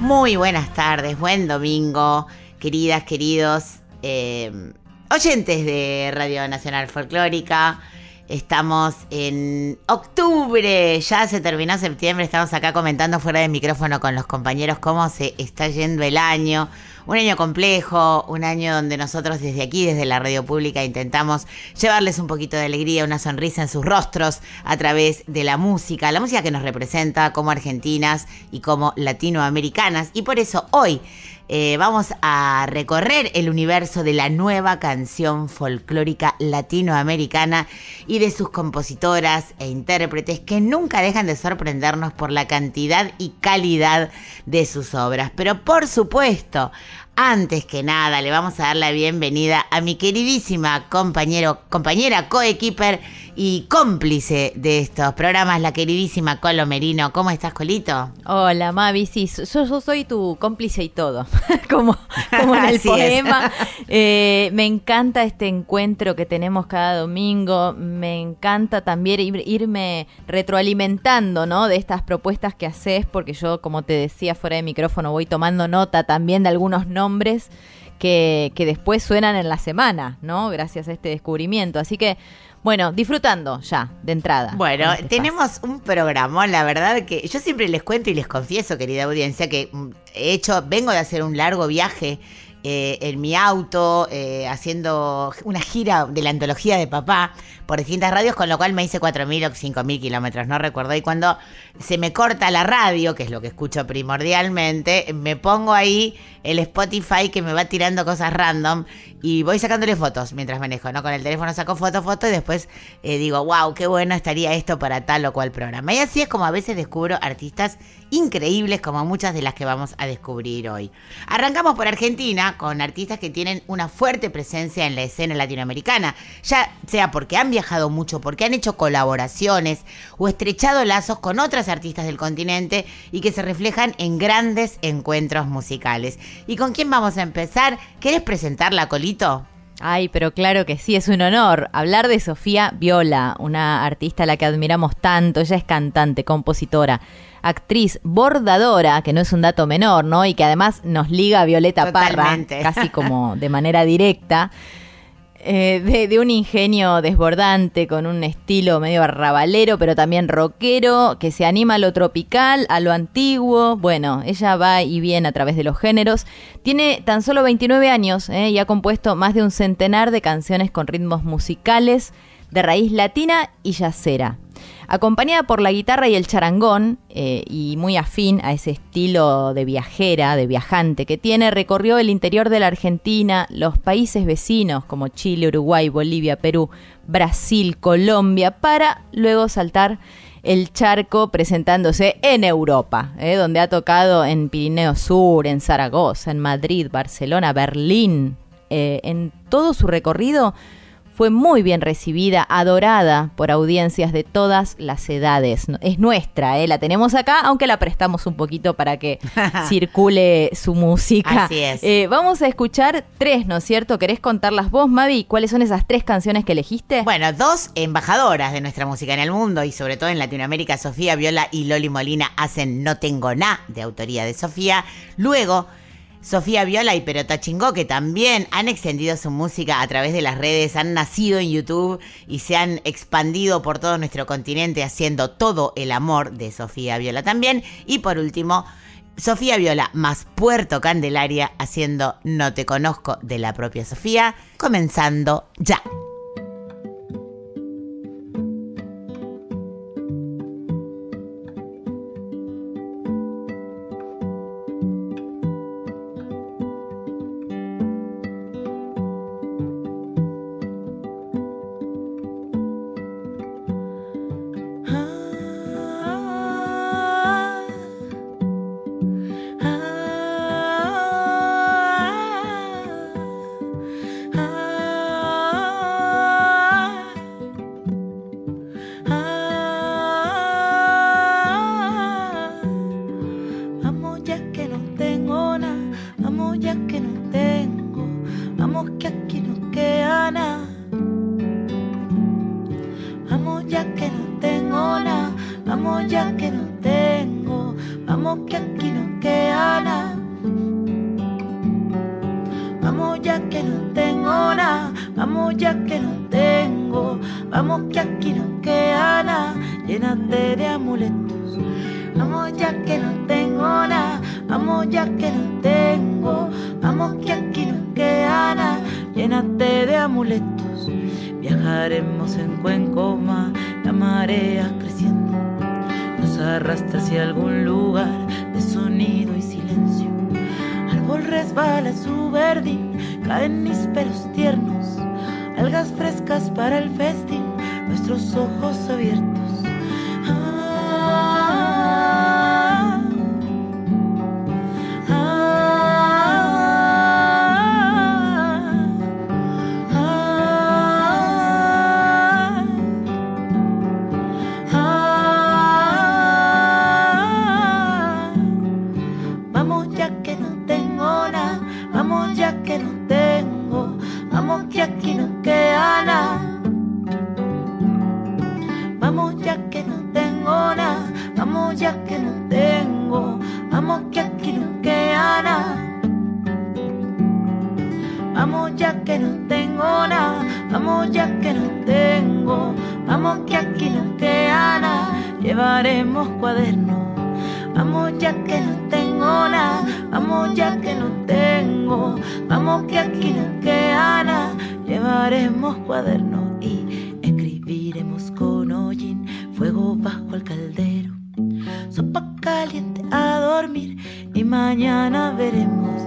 Muy buenas tardes, buen domingo, queridas, queridos eh, oyentes de Radio Nacional Folclórica. Estamos en octubre, ya se terminó septiembre, estamos acá comentando fuera de micrófono con los compañeros cómo se está yendo el año. Un año complejo, un año donde nosotros desde aquí, desde la radio pública, intentamos llevarles un poquito de alegría, una sonrisa en sus rostros a través de la música, la música que nos representa como argentinas y como latinoamericanas. Y por eso hoy eh, vamos a recorrer el universo de la nueva canción folclórica latinoamericana y de sus compositoras e intérpretes que nunca dejan de sorprendernos por la cantidad y calidad de sus obras. Pero por supuesto, antes que nada, le vamos a dar la bienvenida a mi queridísima compañero, compañera, coequiper y cómplice de estos programas, la queridísima Colo Merino. ¿Cómo estás, Colito? Hola, Mavi, sí, yo, yo soy tu cómplice y todo, como, como en el poema. Eh, me encanta este encuentro que tenemos cada domingo, me encanta también ir- irme retroalimentando, ¿no? De estas propuestas que haces, porque yo, como te decía fuera de micrófono, voy tomando nota también de algunos nombres que, que después suenan en la semana, ¿no? Gracias a este descubrimiento. Así que, bueno, disfrutando ya, de entrada. Bueno, este tenemos un programón, la verdad que yo siempre les cuento y les confieso, querida audiencia, que mm, he hecho, vengo de hacer un largo viaje eh, en mi auto, eh, haciendo una gira de la antología de papá por distintas radios, con lo cual me hice 4.000 o 5.000 kilómetros, no recuerdo. Y cuando se me corta la radio, que es lo que escucho primordialmente, me pongo ahí el Spotify que me va tirando cosas random y voy sacándole fotos mientras manejo, ¿no? Con el teléfono saco foto, foto y después eh, digo, wow, qué bueno estaría esto para tal o cual programa. Y así es como a veces descubro artistas increíbles como muchas de las que vamos a descubrir hoy. Arrancamos por Argentina con artistas que tienen una fuerte presencia en la escena latinoamericana, ya sea porque han viajado mucho, porque han hecho colaboraciones o estrechado lazos con otras artistas del continente y que se reflejan en grandes encuentros musicales. ¿Y con quién vamos a empezar? ¿Querés presentarla, Colito? Ay, pero claro que sí, es un honor hablar de Sofía Viola, una artista a la que admiramos tanto. Ella es cantante, compositora, actriz, bordadora, que no es un dato menor, ¿no? Y que además nos liga a Violeta Totalmente. Parra, casi como de manera directa. Eh, de, un ingenio desbordante, con un estilo medio arrabalero, pero también rockero, que se anima a lo tropical, a lo antiguo. Bueno, ella va y viene a través de los géneros. Tiene tan solo 29 años eh, y ha compuesto más de un centenar de canciones con ritmos musicales de raíz latina y yacera. Acompañada por la guitarra y el charangón, eh, y muy afín a ese estilo de viajera, de viajante que tiene, recorrió el interior de la Argentina, los países vecinos como Chile, Uruguay, Bolivia, Perú, Brasil, Colombia, para luego saltar el charco presentándose en Europa, eh, donde ha tocado en Pirineo Sur, en Zaragoza, en Madrid, Barcelona, Berlín. Eh, en todo su recorrido fue muy bien recibida, adorada por audiencias de todas las edades. Es nuestra, ¿eh? la tenemos acá, aunque la prestamos un poquito para que circule su música. Así es. Eh, vamos a escuchar tres, ¿no es cierto? ¿Querés contarlas vos, Mavi? ¿Cuáles son esas tres canciones que elegiste? Bueno, dos embajadoras de nuestra música en el mundo y sobre todo en Latinoamérica, Sofía Viola y Loli Molina hacen No Tengo Na, de autoría de Sofía. Luego, Sofía Viola y Perota Chingó, que también han extendido su música a través de las redes, han nacido en YouTube y se han expandido por todo nuestro continente haciendo todo el amor de Sofía Viola también. Y por último, Sofía Viola más Puerto Candelaria haciendo No Te Conozco de la propia Sofía, comenzando ya. Sopa caliente a dormir y mañana veremos.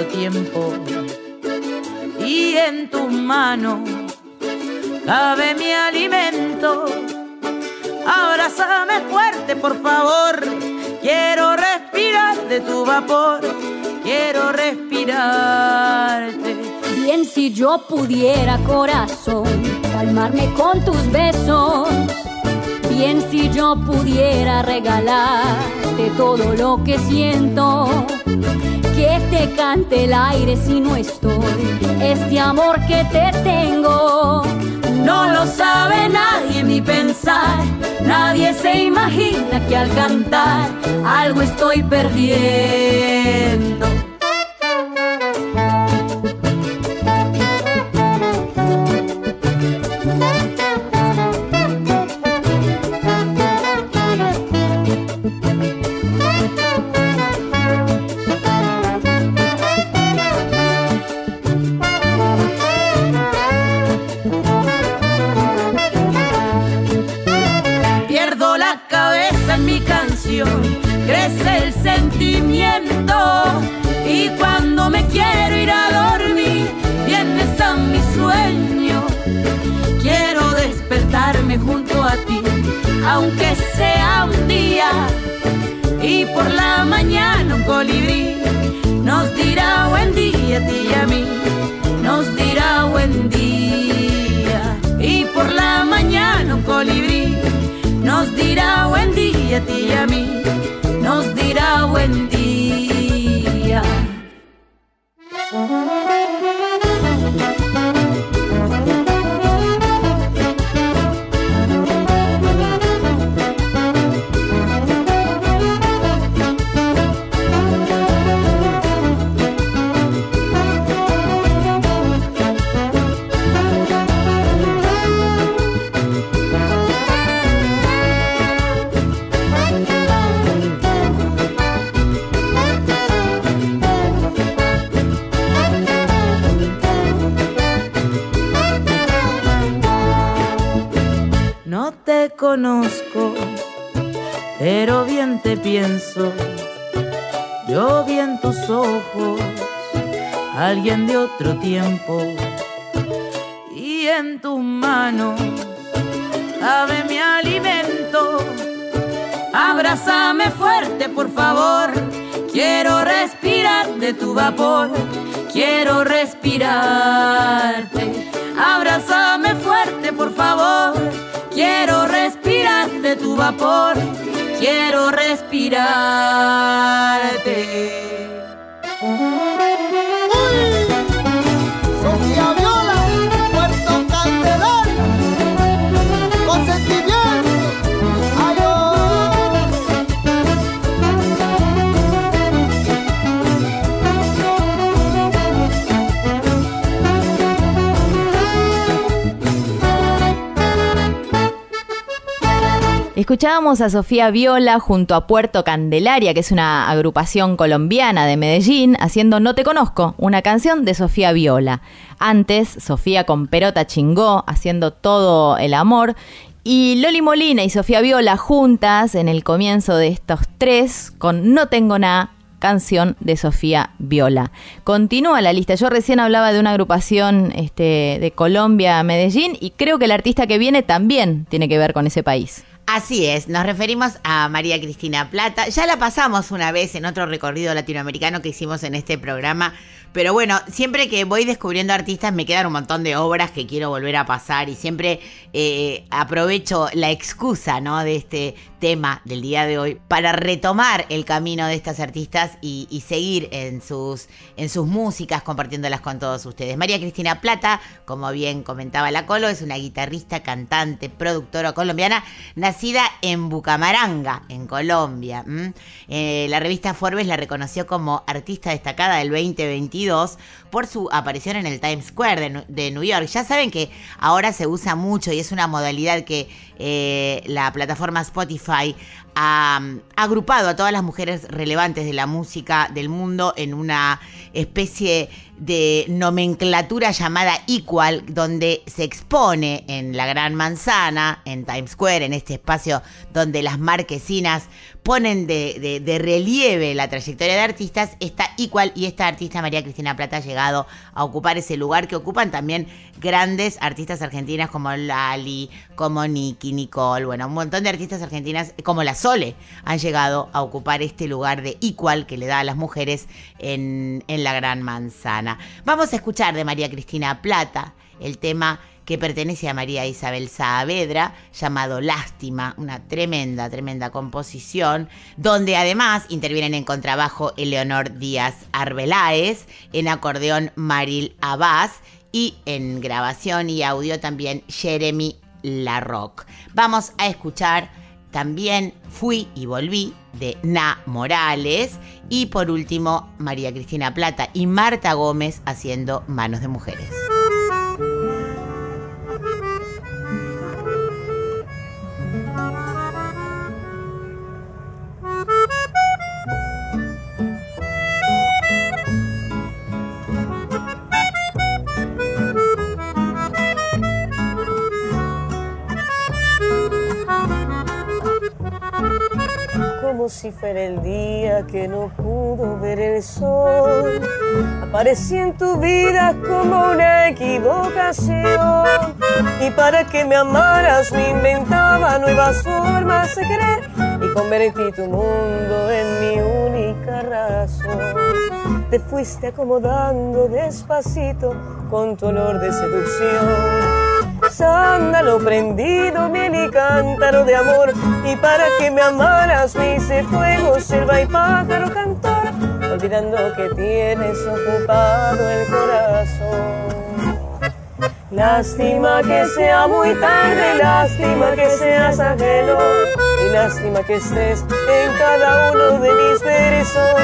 Tiempo y en tus manos cabe mi alimento. Abrázame fuerte, por favor. Quiero respirar de tu vapor. Quiero respirarte. Bien si yo pudiera, corazón, calmarme con tus besos. Bien si yo pudiera regalarte todo lo que siento. Que te cante el aire si no estoy. Este amor que te tengo. No lo sabe nadie mi pensar. Nadie se imagina que al cantar algo estoy perdiendo. Día a ti y a mí, Escuchábamos a Sofía Viola junto a Puerto Candelaria, que es una agrupación colombiana de Medellín, haciendo No Te Conozco, una canción de Sofía Viola. Antes, Sofía con Perota Chingó, haciendo todo el amor. Y Loli Molina y Sofía Viola juntas en el comienzo de estos tres con No Tengo Nada, canción de Sofía Viola. Continúa la lista. Yo recién hablaba de una agrupación este, de Colombia, Medellín, y creo que el artista que viene también tiene que ver con ese país. Así es, nos referimos a María Cristina Plata. Ya la pasamos una vez en otro recorrido latinoamericano que hicimos en este programa. Pero bueno, siempre que voy descubriendo artistas me quedan un montón de obras que quiero volver a pasar y siempre eh, aprovecho la excusa ¿no? de este tema del día de hoy para retomar el camino de estas artistas y, seguir en sus, en sus músicas compartiéndolas con todos ustedes. María Cristina Plata, como bien comentaba la Colo, es una guitarrista, cantante, productora colombiana, nacida en Bucamaranga, en Colombia. Eh, la revista Forbes la reconoció como artista destacada del 2022 por su aparición en el Times Square de, de New York. Ya saben que ahora se usa mucho y es una modalidad que eh, la plataforma Spotify ha mm, agrupado a todas las mujeres relevantes de la música del mundo en una especie de nomenclatura llamada Equal, donde se expone en la Gran Manzana, en Times Square, en este espacio donde las marquesinas ponen de, relieve la trayectoria de artistas, está Equal y esta artista María Cristina Plata ha llegado a ocupar ese lugar que ocupan también grandes artistas argentinas como Lali, como Nicky, Nicole, bueno, un montón de artistas argentinas como la Sole han llegado a ocupar este lugar de Equal que le da a las mujeres en la Gran Manzana. Vamos a escuchar de María Cristina Plata el tema que pertenece a María Isabel Saavedra, llamado Lástima, una tremenda, tremenda composición, donde además intervienen en contrabajo Eleonor Díaz Arbeláez, en acordeón Maril Abbas y en grabación y audio también Jeremy Larroque. Vamos a escuchar también Fui y Volví de Na Morales y por último María Cristina Plata y Marta Gómez haciendo Manos de Mujeres. Como si fuera el día que no pudo ver el sol. Aparecí en tu vida como una equivocación. Y para que me amaras me inventaba nuevas formas de querer y convertí tu mundo en mi única razón. Te fuiste acomodando despacito con tu olor de seducción sándalo prendido, miel y cántaro de amor. Y para que me amaras me hice fuego, selva y pájaro cantor, olvidando que tienes ocupado el corazón. Lástima que sea muy tarde, lástima que seas ajeno y lástima que estés en cada uno de mis versos.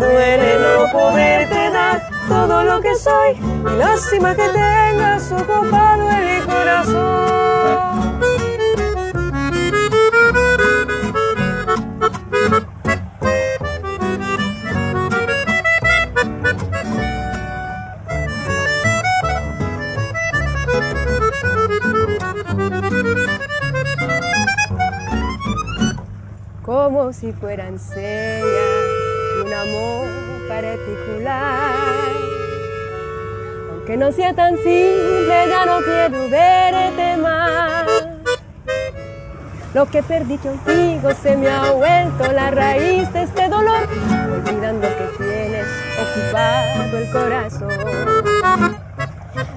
Duele no poderte dar todo lo que soy y lástima que tengas ocupado el corazón. como si fueran señas un amor particular. Aunque no sea tan simple, ya no quiero verte más. Lo que perdí contigo se me ha vuelto la raíz de este dolor, olvidando que tienes ocupado el corazón.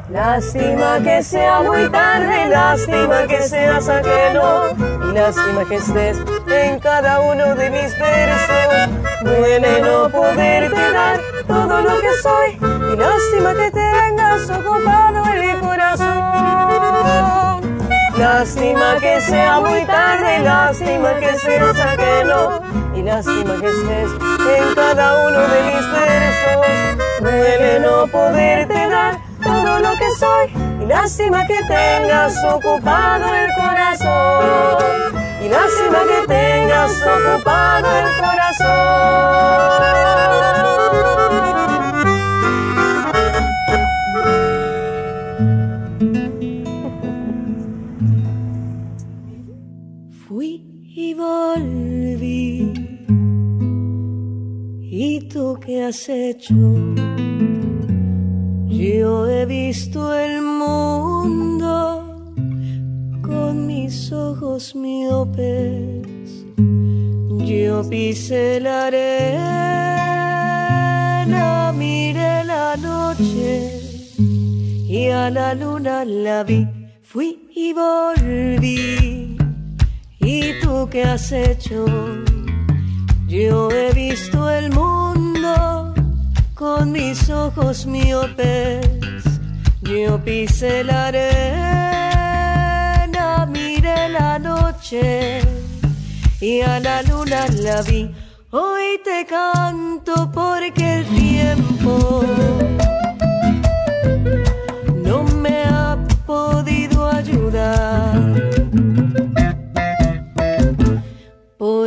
Lástima que sea muy tarde, lástima que seas ajeno y lástima que estés en cada uno de mis versos. Duele no poderte dar todo lo que soy y lástima que tengas ocupado el corazón. Lástima que sea muy tarde, lástima que seas ajeno y lástima que estés en cada uno de mis versos. Duele no poderte dar todo lo que soy y lástima que tengas ocupado el corazón y lástima que tengas ocupado el corazón. Has hecho yo he visto el mundo con mis ojos miopes. Yo pisé la arena, miré la noche y a la luna la vi. Fui y volví. ¿Y tú qué has hecho? Yo he visto el mundo con mis ojos miopes. Yo pisé la arena, miré la noche y a la luna la vi. Hoy te canto porque el tiempo no me ha podido ayudar.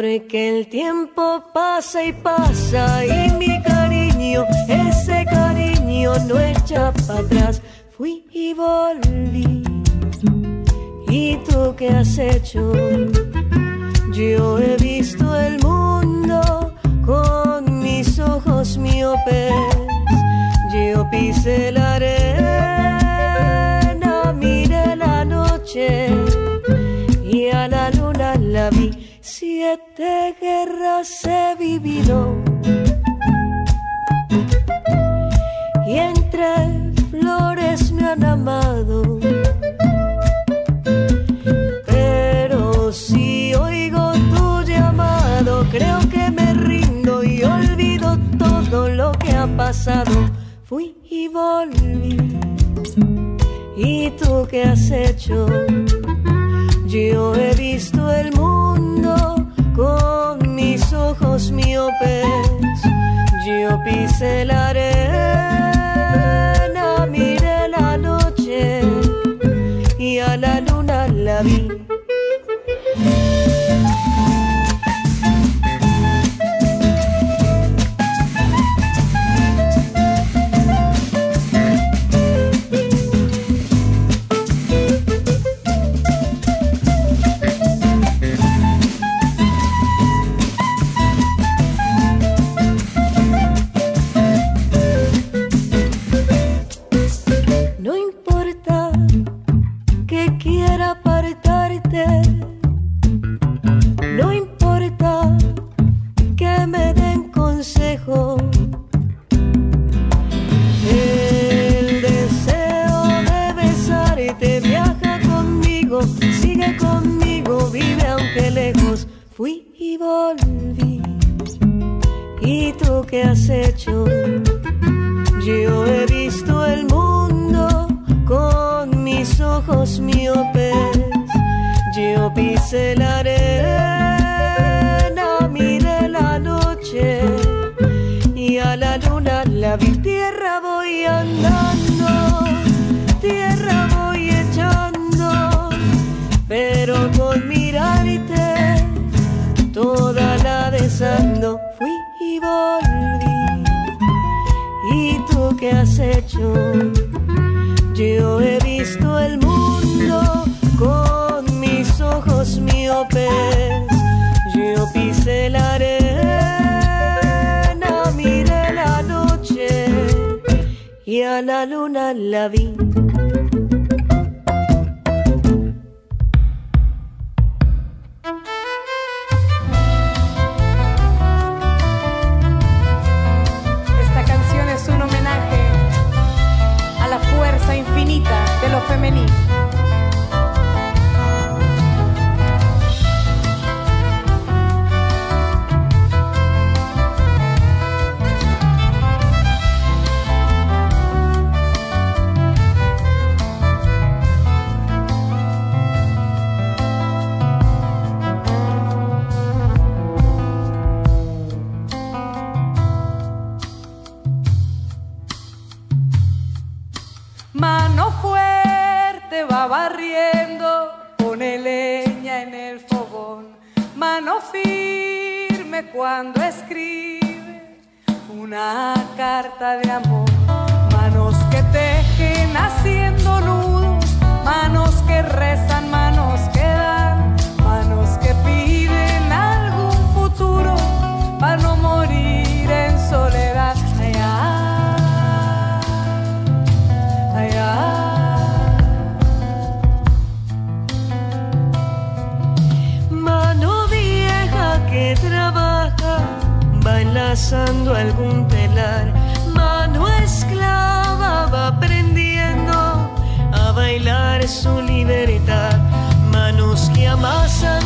Porque el tiempo pasa y pasa y mi cariño, ese cariño no echa para atrás. Fui y volví. ¿Y tú qué has hecho? Yo he visto el mundo con mis ojos miopes. Yo pisé la arena, miré la noche y a la luna la vi. Siete guerras he vivido y entre flores me han amado. Pero si oigo tu llamado, creo que me rindo y olvido todo lo que ha pasado. Fui y volví. ¿Y tú qué has hecho? Yo he visto Yo pisé la arena, miré la noche y a la luna la vi. Va enlazando algún telar. Mano esclava va aprendiendo a bailar su libertad. Manos que amasan,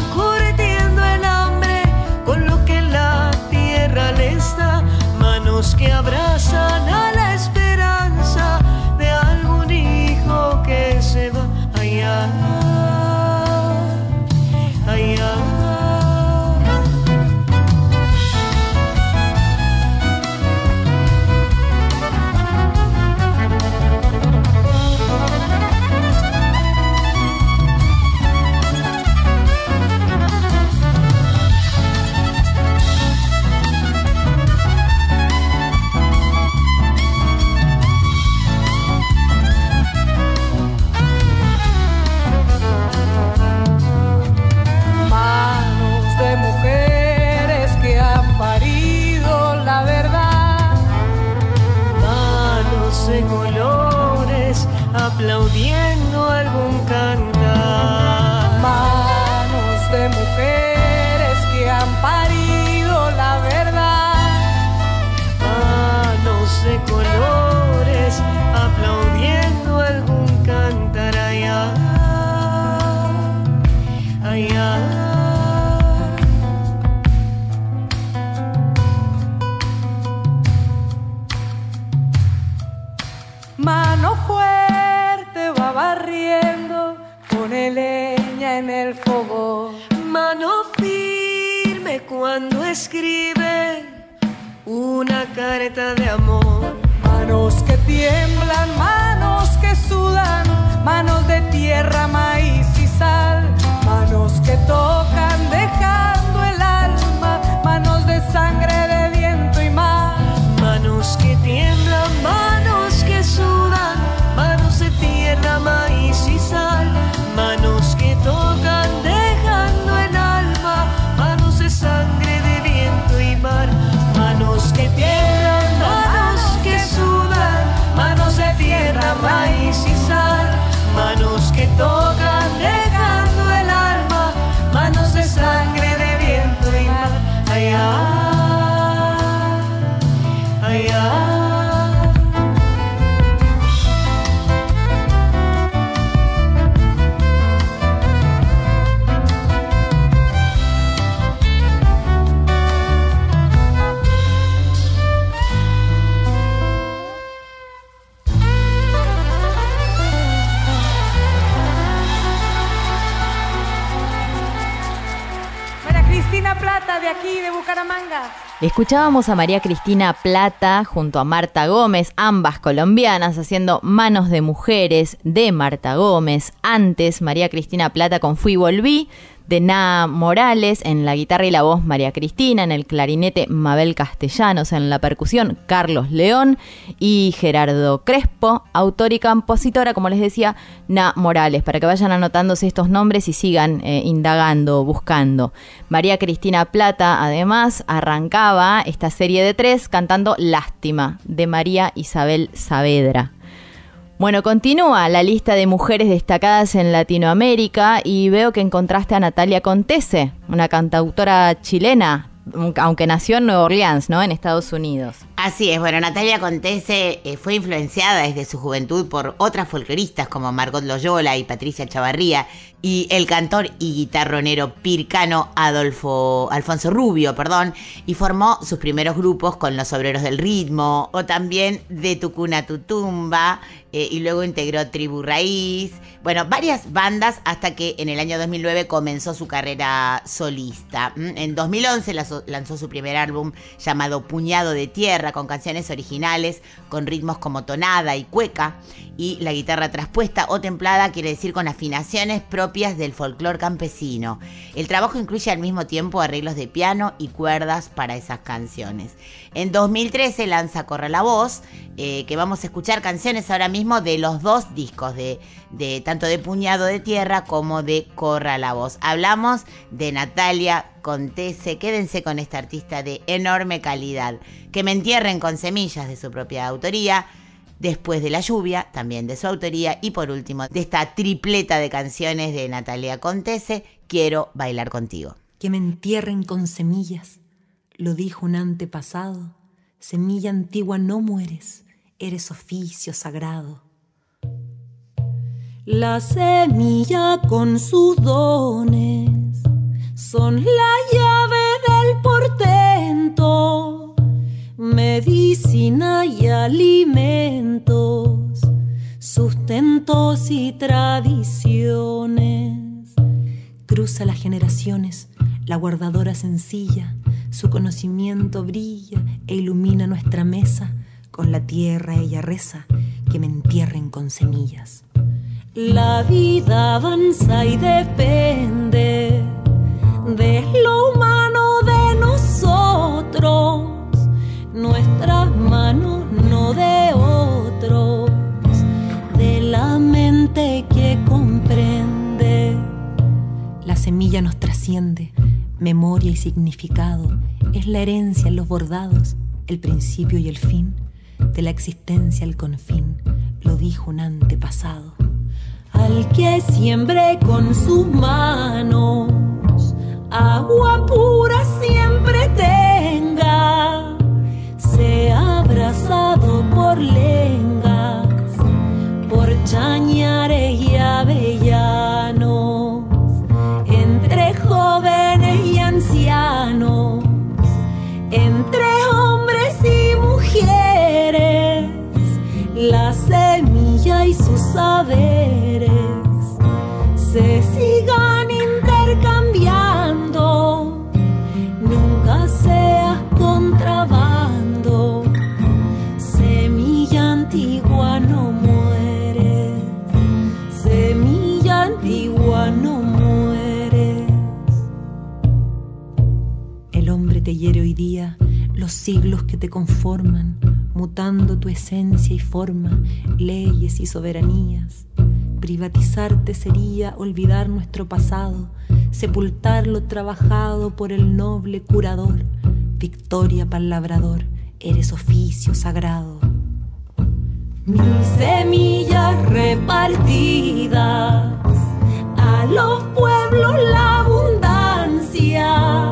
una carta de amor. Manos que tiemblan, manos que sudan, manos de tierra, maíz y sal, manos que tocan dejando el alma, manos de sangre, de viento y mar. Manos que tiemblan, manos que aquí, de Bucaramanga. Escuchábamos a María Cristina Plata junto a Marta Gómez, ambas colombianas, haciendo Manos de Mujeres de Marta Gómez. Antes, María Cristina Plata con Fui Volví, de Na Morales, en la guitarra y la voz María Cristina, en el clarinete Mabel Castellanos, en la percusión Carlos León y Gerardo Crespo, autor y compositora, como les decía, Na Morales, para que vayan anotándose estos nombres y sigan eh, indagando, buscando. María Cristina Plata, además, arrancaba esta serie de tres cantando Lástima, de María Isabel Saavedra. Bueno, continúa la lista de mujeres destacadas en Latinoamérica y veo que encontraste a Natalia Contese, una cantautora chilena, aunque nació en Nueva Orleans, ¿no? En Estados Unidos. Así es, bueno, Natalia Contese eh, fue influenciada desde su juventud por otras folcloristas como Margot Loyola y Patricia Chavarría y el cantor y guitarronero pircano Adolfo Alfonso Rubio, perdón, y formó sus primeros grupos con los Obreros del Ritmo o también de Tucuna Tutumba eh, y luego integró Tribu Raíz, bueno, varias bandas hasta que en el año 2009 comenzó su carrera solista. Mm, En 2011 lanzó, su primer álbum llamado Puñado de Tierra con canciones originales con ritmos como tonada y cueca y la guitarra traspuesta o templada quiere decir con afinaciones propias del folclore campesino. El trabajo incluye al mismo tiempo arreglos de piano y cuerdas para esas canciones. En 2013 lanza Corre la Voz, eh, que vamos a escuchar canciones ahora mismo de los dos discos, de, de tanto de Puñado de Tierra como de Corra la Voz. Hablamos de Natalia Contese, quédense con esta artista de enorme calidad, que me entierren con semillas de su propia autoría, Después de la lluvia, también de su autoría, y por último, de esta tripleta de canciones de Natalia Contese, Quiero bailar contigo. que me entierren con semillas. Lo dijo un antepasado. Semilla antigua no mueres, eres oficio sagrado. La semilla con sus dones son la llave del portento, medicina y alimentos, sustentos y tradiciones. Cruza las generaciones, la guardadora sencilla, su conocimiento brilla e ilumina nuestra mesa. Con la tierra ella reza, que me entierren con semillas. La vida avanza y depende de lo humano de nosotros, nuestras manos no de otros, de la mente que comprende. La semilla nos trasciende, memoria y significado, es la herencia en los bordados, el principio y el fin. De la existencia al confín, lo dijo un antepasado. Al que siembre con sus manos, agua pura siempre tenga, sea abrazado por lengas, por chañares y avellanos, entre jóvenes y ancianos, entre la semilla y sus saberes se sigan intercambiando. Nunca seas contrabando, semilla antigua no mueres, semilla antigua no mueres. El hombre te hiere hoy día los siglos que te conforman, mutando tu esencia y forma, leyes y soberanías. Privatizarte sería olvidar nuestro pasado, sepultar lo trabajado por el noble curador. Victoria para el labrador, eres oficio sagrado. Mil semillas repartidas a los pueblos la abundancia.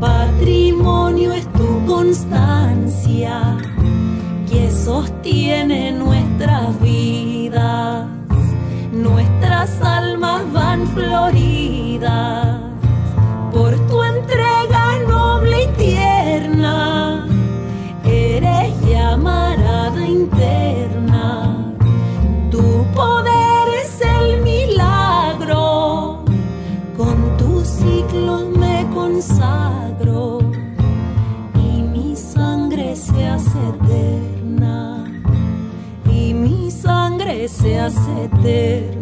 Patrimonio es tu constancia sostiene nuestras vidas. Nuestras almas van floridas sangre se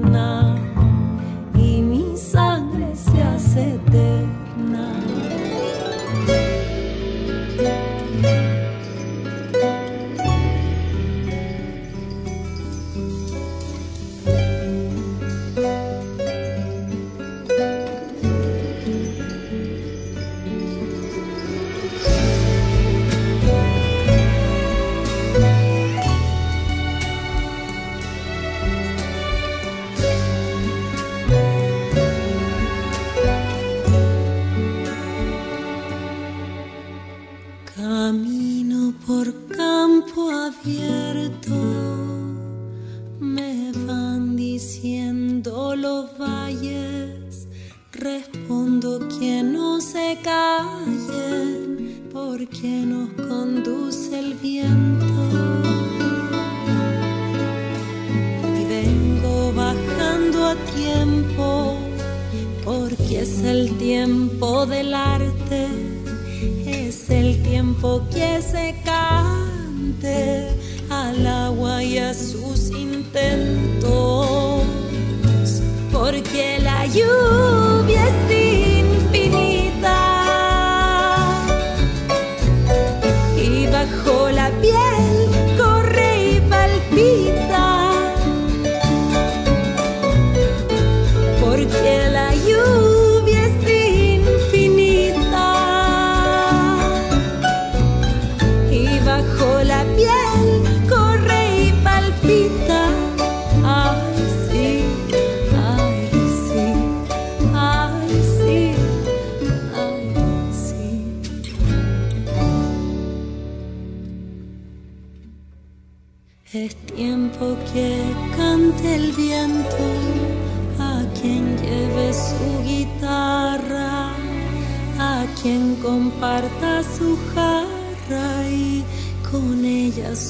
porque nos conduce el viento. Y vengo bajando a tiempo, porque es el tiempo del arte es el tiempo que se cante al agua y a sus intentos, porque la lluvia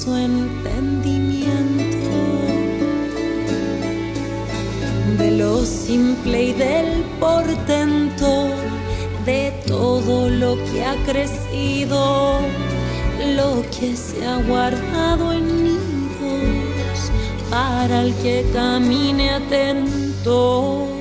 su entendimiento de lo simple y del portento de todo lo que ha crecido, lo que se ha guardado en nidos para el que camine atento.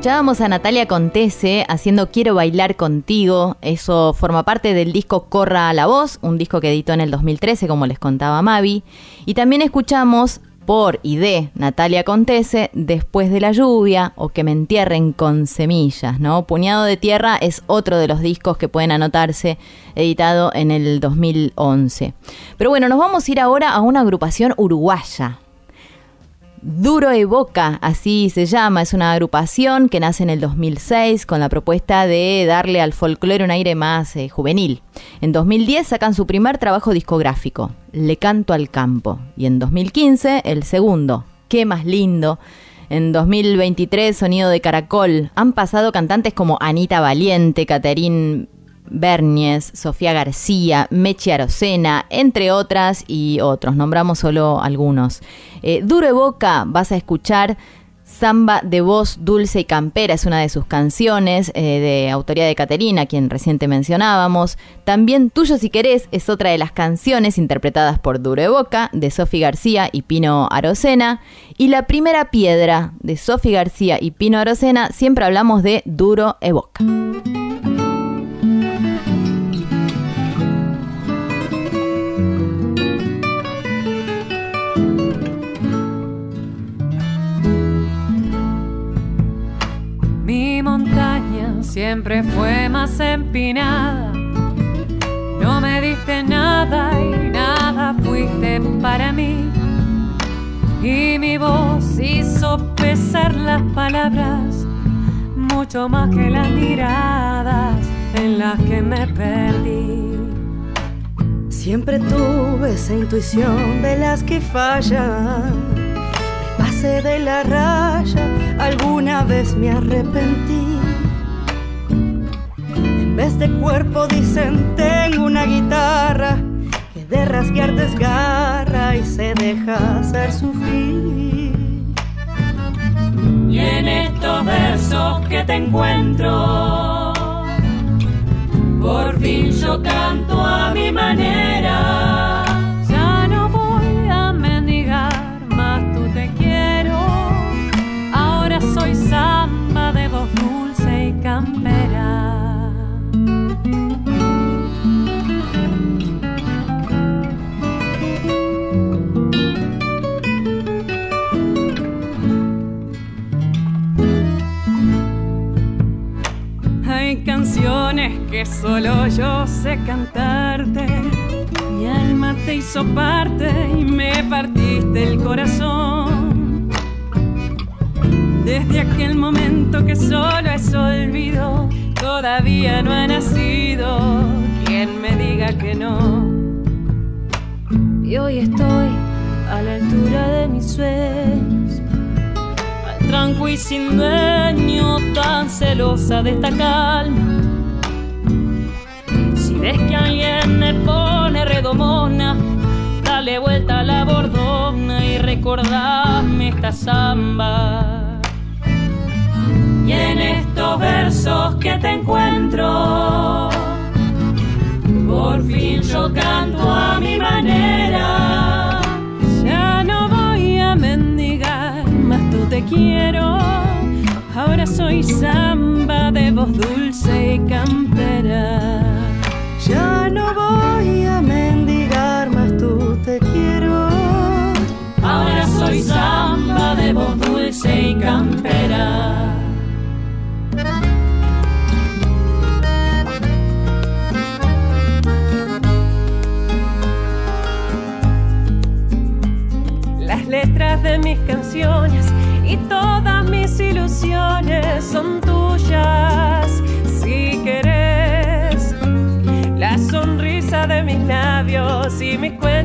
Escuchábamos a Natalia Contese haciendo Quiero bailar contigo. Eso forma parte del disco Corra a la voz, un disco que editó en el 2013, como les contaba Mavi. Y también escuchamos por y de Natalia Contese, Después de la lluvia o Que me entierren con semillas, ¿no? Puñado de Tierra es otro de los discos que pueden anotarse, editado en el 2011. Pero bueno, nos vamos a ir ahora a una agrupación uruguaya, Duro Evoca, así se llama, es una agrupación que nace en el 2006 con la propuesta de darle al folclore un aire más eh, juvenil. En 2010 sacan su primer trabajo discográfico, Le Canto al Campo, y en 2015 el segundo, qué más lindo. En 2023, Sonido de Caracol, han pasado cantantes como Anita Valiente, Caterín Bernies, Sofía García, Mechi Arocena, entre otras y otros. Nombramos solo algunos. Eh, Duro Boca vas a escuchar Samba de voz dulce y campera es una de sus canciones eh, de autoría de Caterina, quien reciente mencionábamos. También Tuyo si querés es otra de las canciones interpretadas por Duro de Boca de Sofi García y Pino Arocena. Y La primera piedra de Sofi García y Pino Arocena, siempre hablamos de Duro e Mi montaña siempre fue más empinada. No me diste nada y nada fuiste para mí. Y mi voz hizo pesar las palabras, mucho más que las miradas en las que me perdí. Siempre tuve esa intuición de las que fallan de la raya, alguna vez me arrepentí. En vez de cuerpo dicen tengo una guitarra que de rasguear desgarra y se deja hacer sufrir. Y en estos versos que te encuentro, por fin yo canto a mi manera celosa de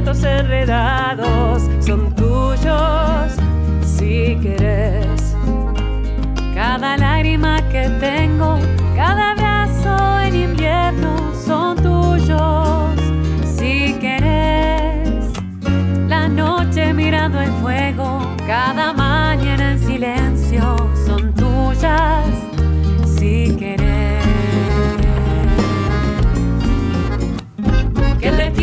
cuentos enredados son tuyos si querés. Cada lágrima que tengo, cada abrazo en invierno son tuyos si querés. La noche mirando el fuego, cada mañana en silencio son tuyas si querés.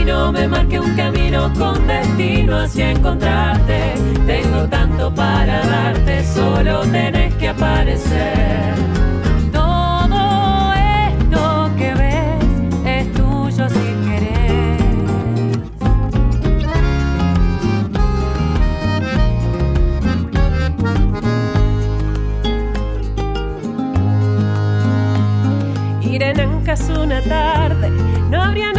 no me marque un camino con destino hacia encontrarte. Tengo tanto para darte, solo tenés que aparecer. Todo esto que ves es tuyo si querés. Ir en Ancas una tarde, no habría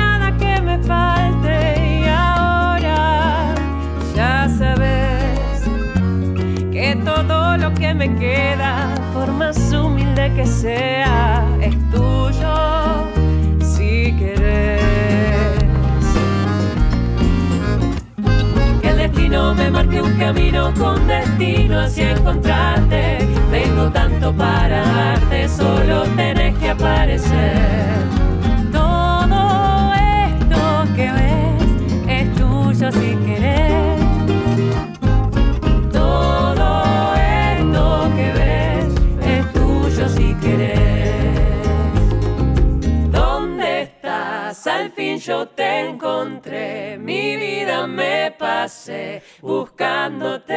me queda, por más humilde que sea, es tuyo si querés. Que el destino me marqué un camino con destino hacia encontrarte. Tengo tanto para darte, solo tenés que aparecer. Todo esto que ves es tuyo si querés. Yo te encontré. Mi vida me pasé buscándote.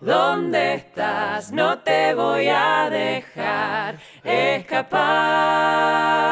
¿Dónde estás? No te voy a dejar escapar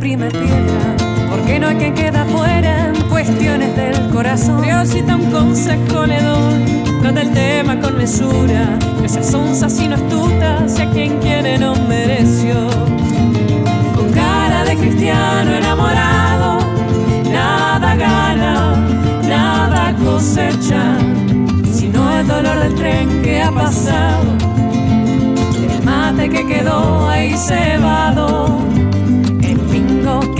primera piedra? Porque no hay quien queda fuera en cuestiones del corazón. Diosita, un consejo le doy. Trata el tema con mesura. Que seas sonsa sino astuta, si a quien quiere no mereció. Con cara de cristiano enamorado, nada gana, nada cosecha. Sino el dolor del tren que ha pasado el mate que quedó ahí cebado,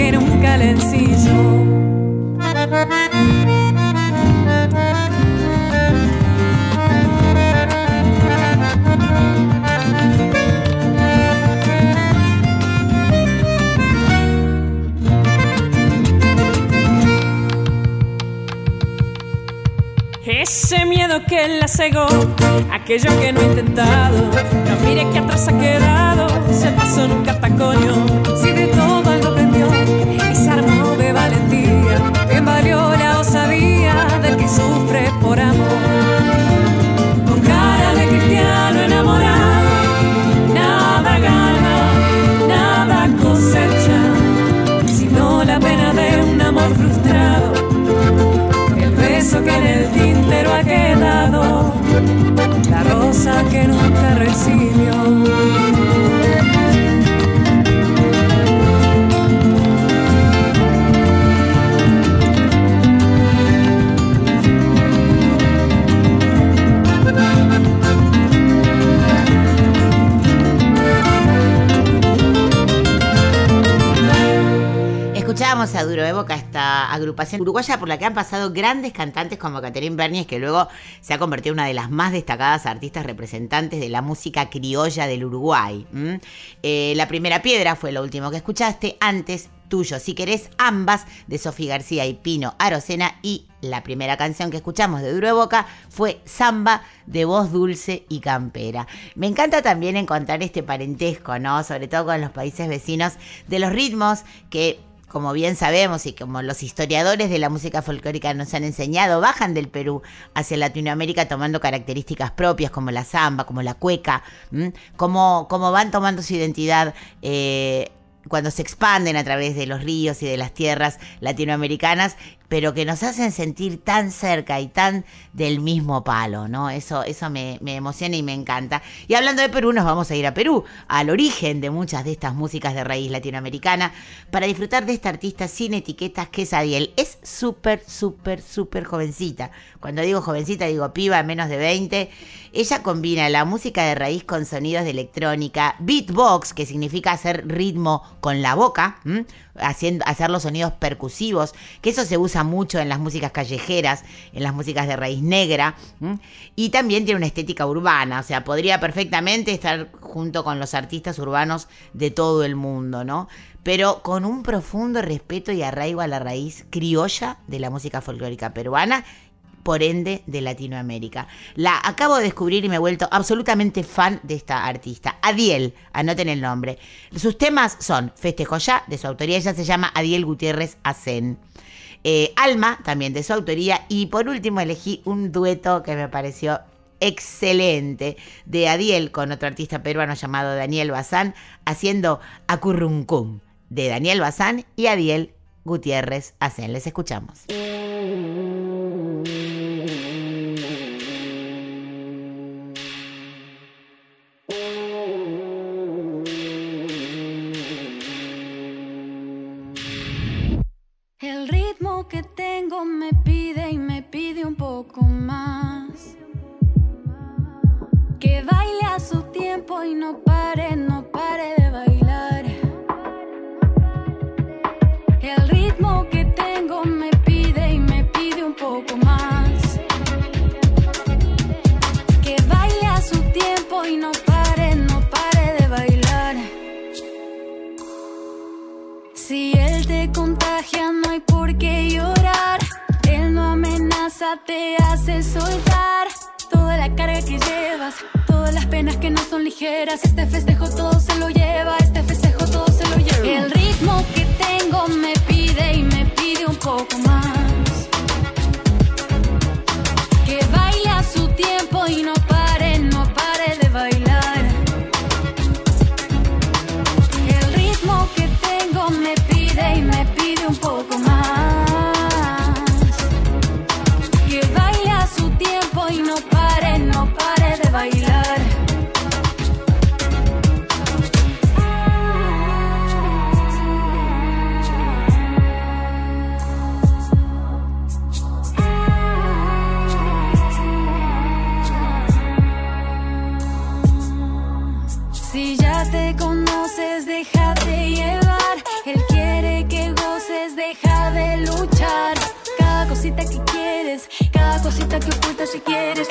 era un calencillo. Ese miedo que la cegó, aquello que no he intentado. No mire que atrás ha quedado, se pasó en un catacoño. Por amor. Con cara de cristiano enamorado, nada gana, nada cosecha, sino la pena de un amor frustrado el beso que en el tintero ha quedado, la rosa que nunca recibió. A Duro de Boca, esta agrupación uruguaya por la que han pasado grandes cantantes como Catherine Bernies, que luego se ha convertido en una de las más destacadas artistas representantes de la música criolla del Uruguay. Eh, la primera piedra fue lo último que escuchaste, antes tuyo, si querés, ambas de Sofía García y Pino Arocena y la primera canción que escuchamos de Duro de Boca fue Samba de voz dulce y campera. Me encanta también encontrar este parentesco, ¿no? Sobre todo con los países vecinos de los ritmos que como bien sabemos y como los historiadores de la música folclórica nos han enseñado, bajan del Perú hacia Latinoamérica tomando características propias como la samba, como la cueca, como, como van tomando su identidad eh, cuando se expanden a través de los ríos y de las tierras latinoamericanas, pero que nos hacen sentir tan cerca y tan del mismo palo, ¿no? Eso, eso me, emociona y me encanta. Y hablando de Perú, nos vamos a ir a Perú, al origen de muchas de estas músicas de raíz latinoamericana, para disfrutar de esta artista sin etiquetas que es Adiel. Es súper, súper, súper jovencita. Cuando digo jovencita, digo piba, menos de 20. Ella combina la música de raíz con sonidos de electrónica, beatbox, que significa hacer ritmo con la boca, haciendo, hacer los sonidos percusivos, que eso se usa mucho en las músicas callejeras, en las músicas de raíz negra, y también tiene una estética urbana, o sea, podría perfectamente estar junto con los artistas urbanos de todo el mundo, ¿no? Pero con un profundo respeto y arraigo a la raíz criolla de la música folclórica peruana por ende de Latinoamérica. La acabo de descubrir y me he vuelto absolutamente fan de esta artista. Adiel, anoten el nombre. Sus temas son Festejo Ya, de su autoría, ella se llama Adiel Gutiérrez Acen. Eh, Alma, también de su autoría. Y por último elegí un dueto que me pareció excelente de Adiel con otro artista peruano llamado Daniel Bazán, haciendo Acurruncum de Daniel Bazán y Adiel Gutiérrez Acen. Les escuchamos. Te hace soltar toda la carga que llevas, todas las penas que no son ligeras. Este festejo todo se lo lleva, este festejo todo se lo lleva. El ritmo que tengo me pide y me pide un poco más. Que baile a su tiempo y no si quieres.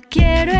Quiero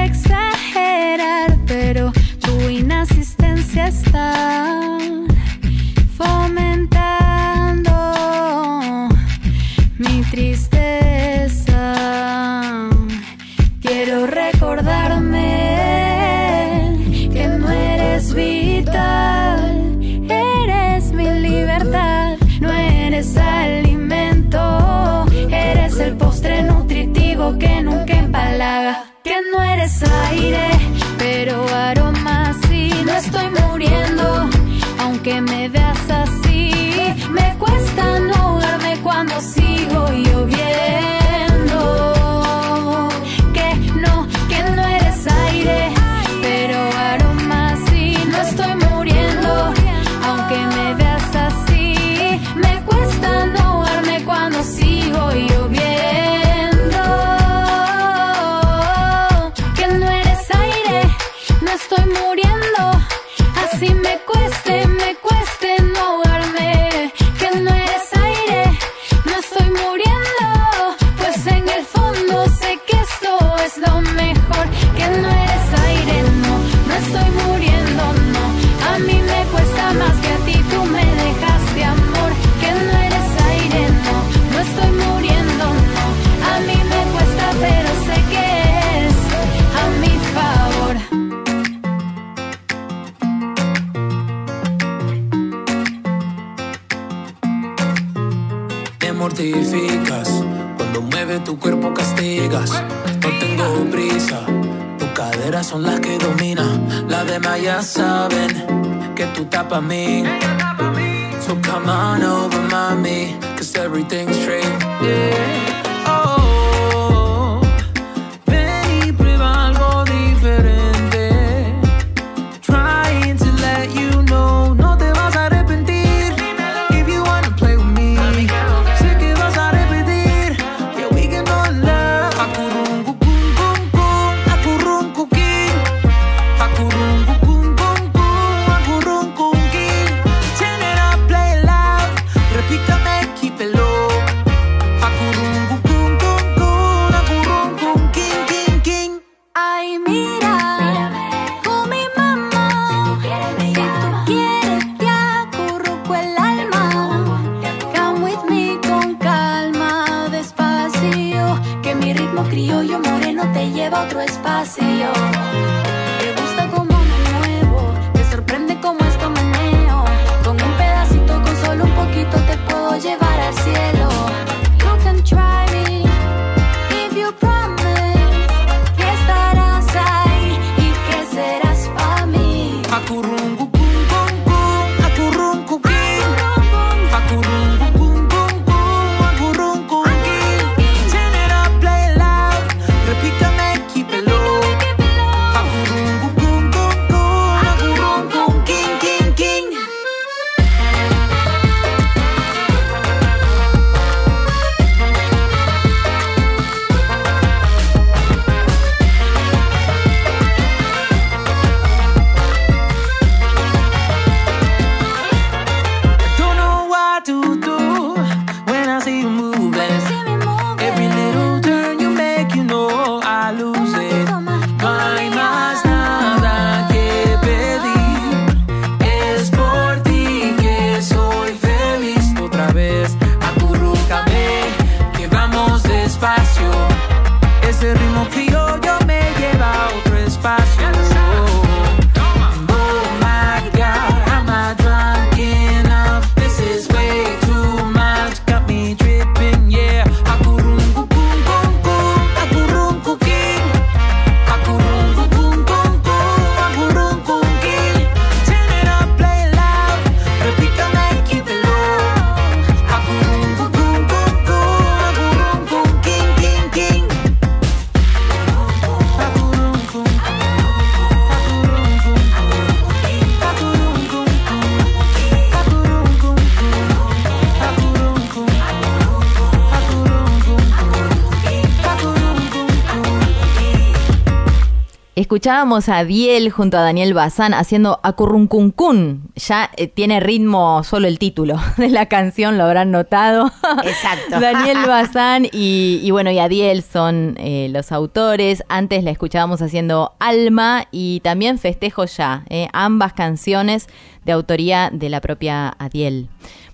Escuchábamos a Diel junto a Daniel Bazán haciendo Acurruncuncún. Ya eh, tiene ritmo solo el título de la canción, lo habrán notado. Exacto. Daniel Bazán y, y bueno, y Adiel son eh, los autores. Antes la escuchábamos haciendo Alma y también Festejo Ya, eh, ambas canciones de autoría de la propia Adiel.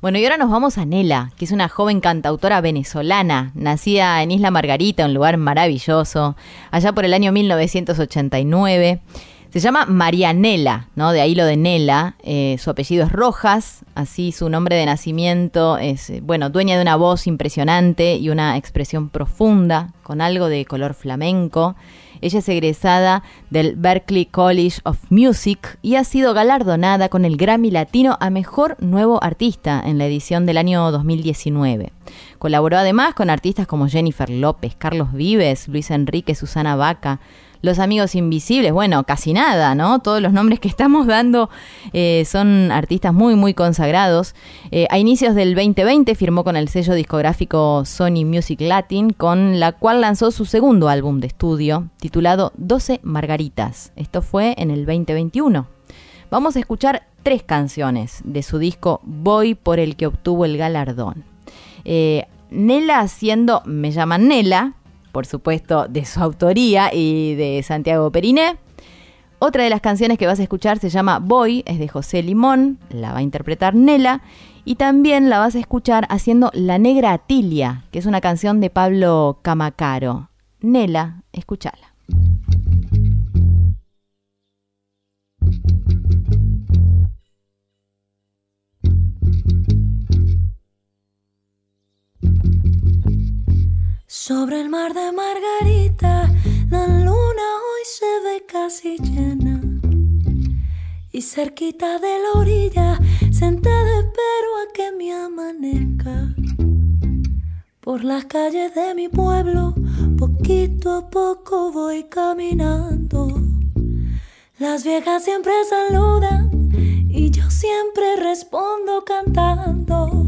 Bueno, y ahora nos vamos a Nela, que es una joven cantautora venezolana, nacida en Isla Margarita, un lugar maravilloso, allá por el año 1989. Se llama Marianela, ¿no? De ahí lo de Nela. Eh, su apellido es Rojas, así su nombre de nacimiento es, eh, bueno, dueña de una voz impresionante y una expresión profunda, con algo de color flamenco. Ella es egresada del Berklee College of Music y ha sido galardonada con el Grammy Latino a Mejor Nuevo Artista en la edición del año 2019. Colaboró además con artistas como Jennifer López, Carlos Vives, Luis Enrique, Susana Vaca, los Amigos Invisibles, bueno, casi nada, ¿no? Todos los nombres que estamos dando eh, son artistas muy, muy consagrados. Eh, a inicios del 2020 firmó con el sello discográfico Sony Music Latin, con la cual lanzó su segundo álbum de estudio, titulado 12 Margaritas. Esto fue en el 2021. Vamos a escuchar tres canciones de su disco Voy por el que obtuvo el galardón. Eh, Nela haciendo Me llaman Nela, por supuesto, de su autoría y de Santiago Periné. Otra de las canciones que vas a escuchar se llama Voy, es de José Limón, la va a interpretar Nela. Y también la vas a escuchar haciendo La Negra Atilia, que es una canción de Pablo Camacaro. Nela, escúchala. Sobre el mar de Margarita, la luna hoy se ve casi llena. Y cerquita de la orilla, sentada espero a que me amanezca. Por las calles de mi pueblo, poquito a poco voy caminando. Las viejas siempre saludan y yo siempre respondo cantando.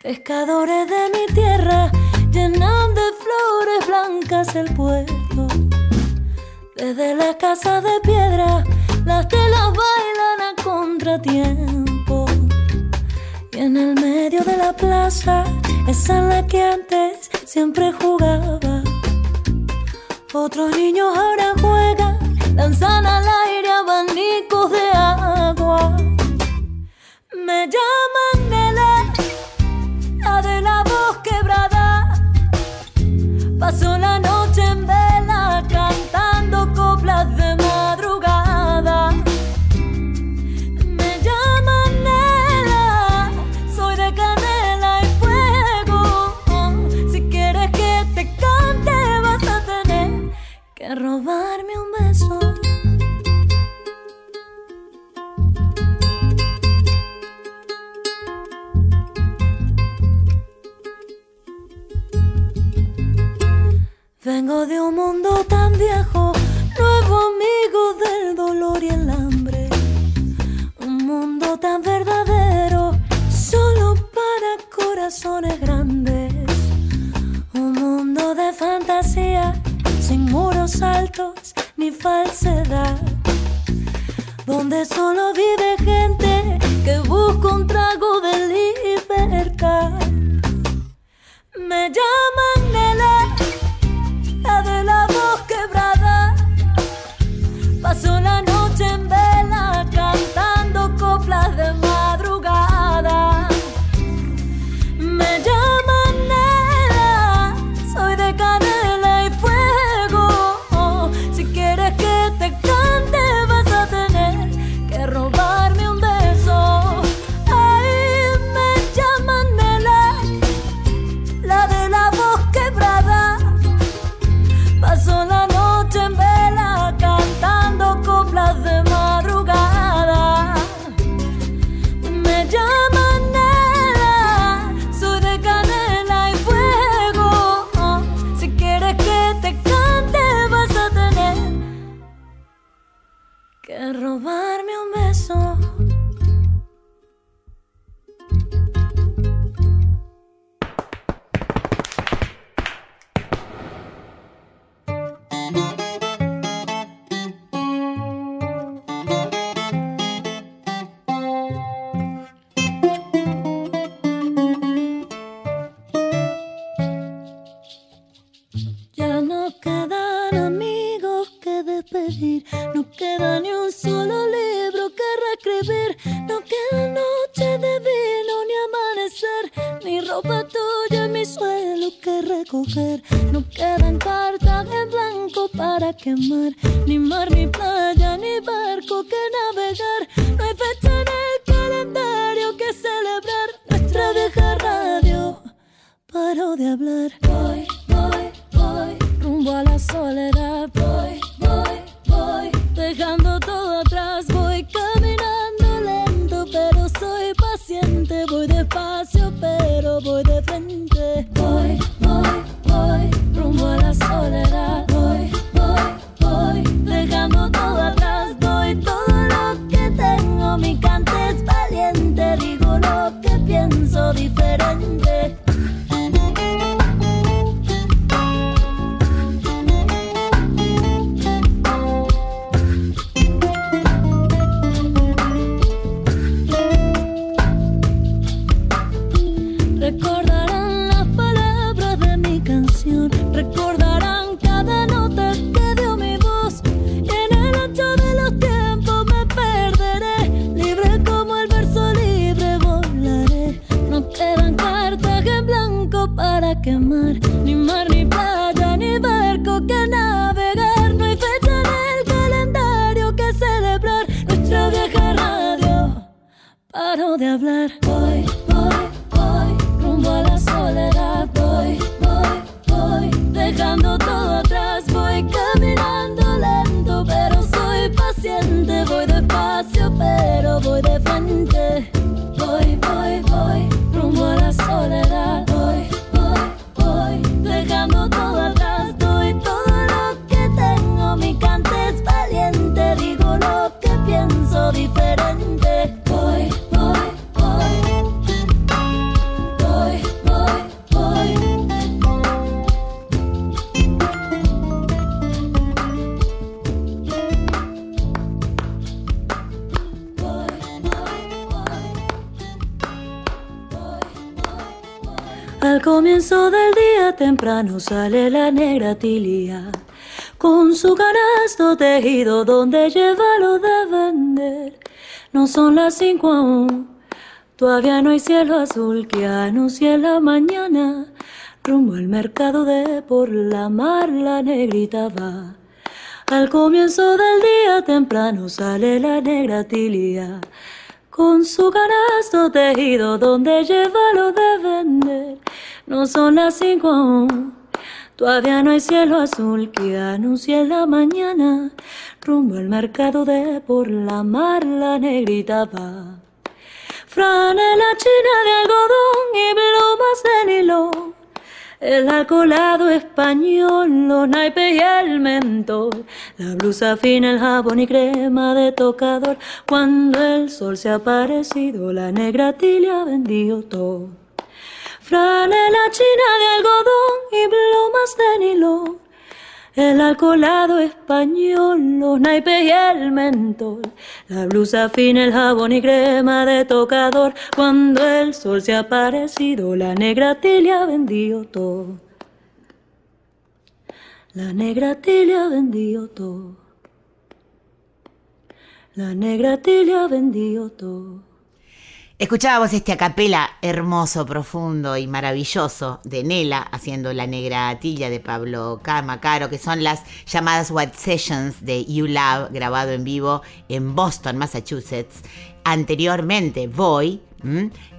Pescadores de mi tierra llenan de flores blancas el puerto. Desde la casa de piedra, las telas bailan a contratiempo. Y en el medio de la plaza, esa en la que antes siempre jugaba. Otros niños ahora juegan, danzan al aire abanicos de agua. Me llaman De un mundo tan viejo, nuevo amigo del dolor y el hambre. Un mundo tan verdadero, solo para corazones grandes. Un mundo de fantasía, sin muros altos ni falsedad. Donde solo vive gente que busca un trago de libertad. Me llaman temprano sale la negra tilia con su canasto tejido donde lleva lo de vender. No son las cinco aún, todavía no hay cielo azul que anuncie la mañana. Rumbo al mercado de por la mar la negrita va. Al comienzo del día temprano sale la negra tilia con su canasto tejido donde lleva lo de vender. No son las cinco todavía no hay cielo azul que anuncie la mañana. Rumbo al mercado de por la mar la negrita va. Franela china de algodón y plumas de nylon. El alcoholado español, los naipes y el mentol, la blusa fina, el jabón y crema de tocador. Cuando el sol se ha aparecido, la negra tilia ha vendido todo. Franela china de algodón y plumas de nylon. El alcoholado español, los naipes y el mentol, la blusa fina, el jabón y crema de tocador. Cuando el sol se ha aparecido, la negra tilia ha vendido todo. La negra tilia ha vendido todo. La negra tilia ha vendido todo. Escuchábamos este acapela hermoso, profundo y maravilloso de Nela haciendo la negra tilla de Pablo Camacaro, que son las llamadas What Sessions de You Love, grabado en vivo en Boston, Massachusetts. Anteriormente, Voy.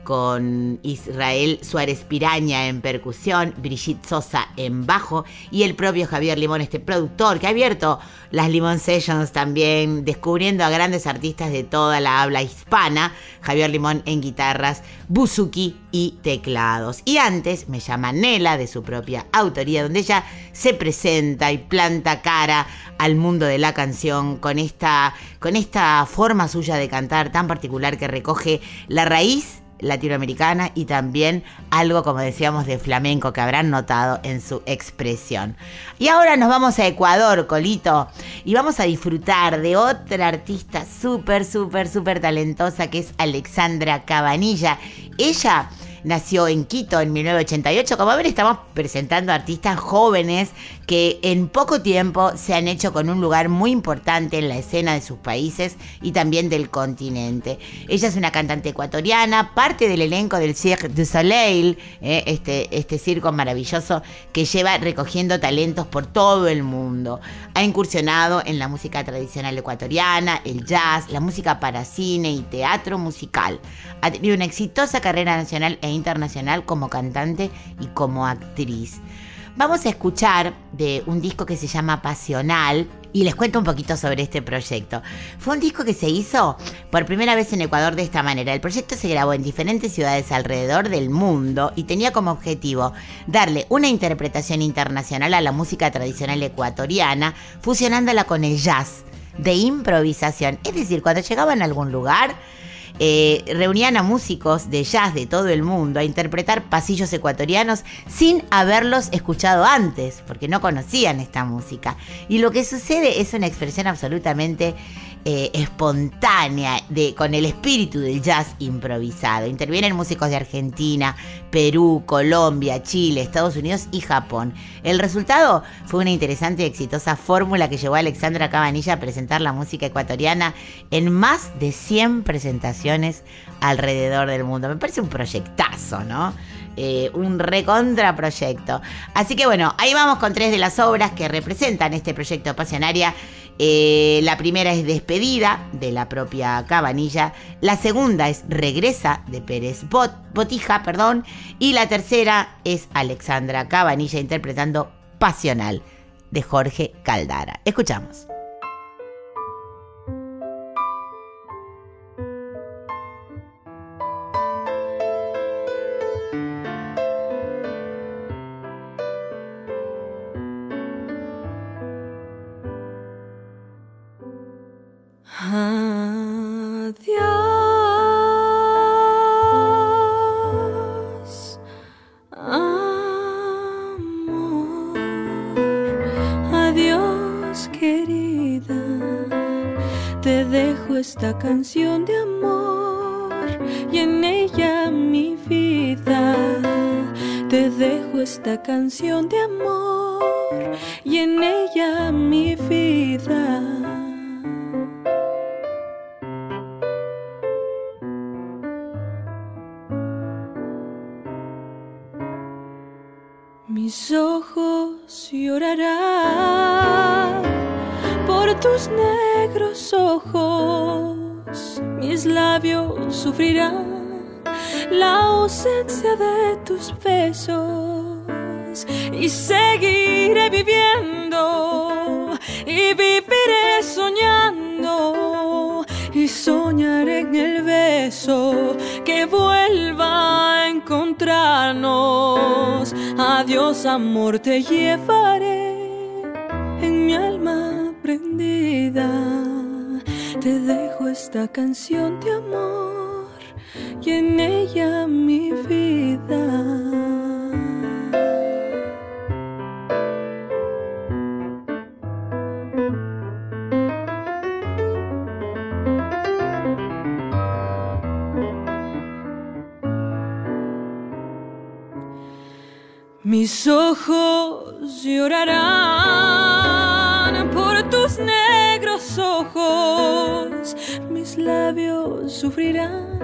Con Israel Suárez Piraña en percusión, Brigitte Sosa en bajo y el propio Javier Limón, este productor que ha abierto las Limón Sessions también, descubriendo a grandes artistas de toda la habla hispana. Javier Limón en guitarras, buzuki y teclados. Y antes me llama Nela, de su propia autoría, donde ella se presenta y planta cara al mundo de la canción con esta, con esta forma suya de cantar tan particular que recoge la raíz latinoamericana y también algo, como decíamos, de flamenco que habrán notado en su expresión. Y ahora nos vamos a Ecuador, Colito, y vamos a disfrutar de otra artista súper, súper, súper talentosa que es Alexandra Cabanilla. Ella nació en Quito en 1988. Como ven, estamos presentando artistas jóvenes que en poco tiempo se han hecho con un lugar muy importante en la escena de sus países y también del continente. Ella es una cantante ecuatoriana, parte del elenco del Cirque du Soleil, eh, este, este circo maravilloso que lleva recogiendo talentos por todo el mundo. Ha incursionado en la música tradicional ecuatoriana, el jazz, la música para cine y teatro musical. Ha tenido una exitosa carrera nacional e internacional como cantante y como actriz. Vamos a escuchar de un disco que se llama Pasional y les cuento un poquito sobre este proyecto. Fue un disco que se hizo por primera vez en Ecuador de esta manera. El proyecto se grabó en diferentes ciudades alrededor del mundo y tenía como objetivo darle una interpretación internacional a la música tradicional ecuatoriana, fusionándola con el jazz de improvisación. Es decir, cuando llegaban a algún lugar, eh, reunían a músicos de jazz de todo el mundo a interpretar pasillos ecuatorianos sin haberlos escuchado antes, porque no conocían esta música. Y lo que sucede es una expresión absolutamente eh, espontánea de, con el espíritu del jazz improvisado. Intervienen músicos de Argentina, Perú, Colombia, Chile, Estados Unidos y Japón. El resultado fue una interesante y exitosa fórmula que llevó a Alexandra Cabanilla a presentar la música ecuatoriana en más de 100 presentaciones alrededor del mundo. Me parece un proyectazo, ¿no? Eh, un recontraproyecto. Así que bueno, ahí vamos con tres de las obras que representan este proyecto Pasionaria. Eh, la primera es Despedida, de la propia Cabanilla. La segunda es Regresa, de Pérez Bot- Botija, perdón. Y la tercera es Alexandra Cabanilla interpretando Pasional, de Jorge Caldara. Escuchamos. Canción de amor y en ella mi vida. Te dejo esta canción de amor y en ella mi vida. La ausencia de tus besos y seguiré viviendo y viviré soñando y soñaré en el beso que vuelva a encontrarnos. Adiós amor te llevaré en mi alma prendida. Te dejo esta canción de amor y en ella mi vida. Mis ojos llorarán por tus negros ojos, mis labios sufrirán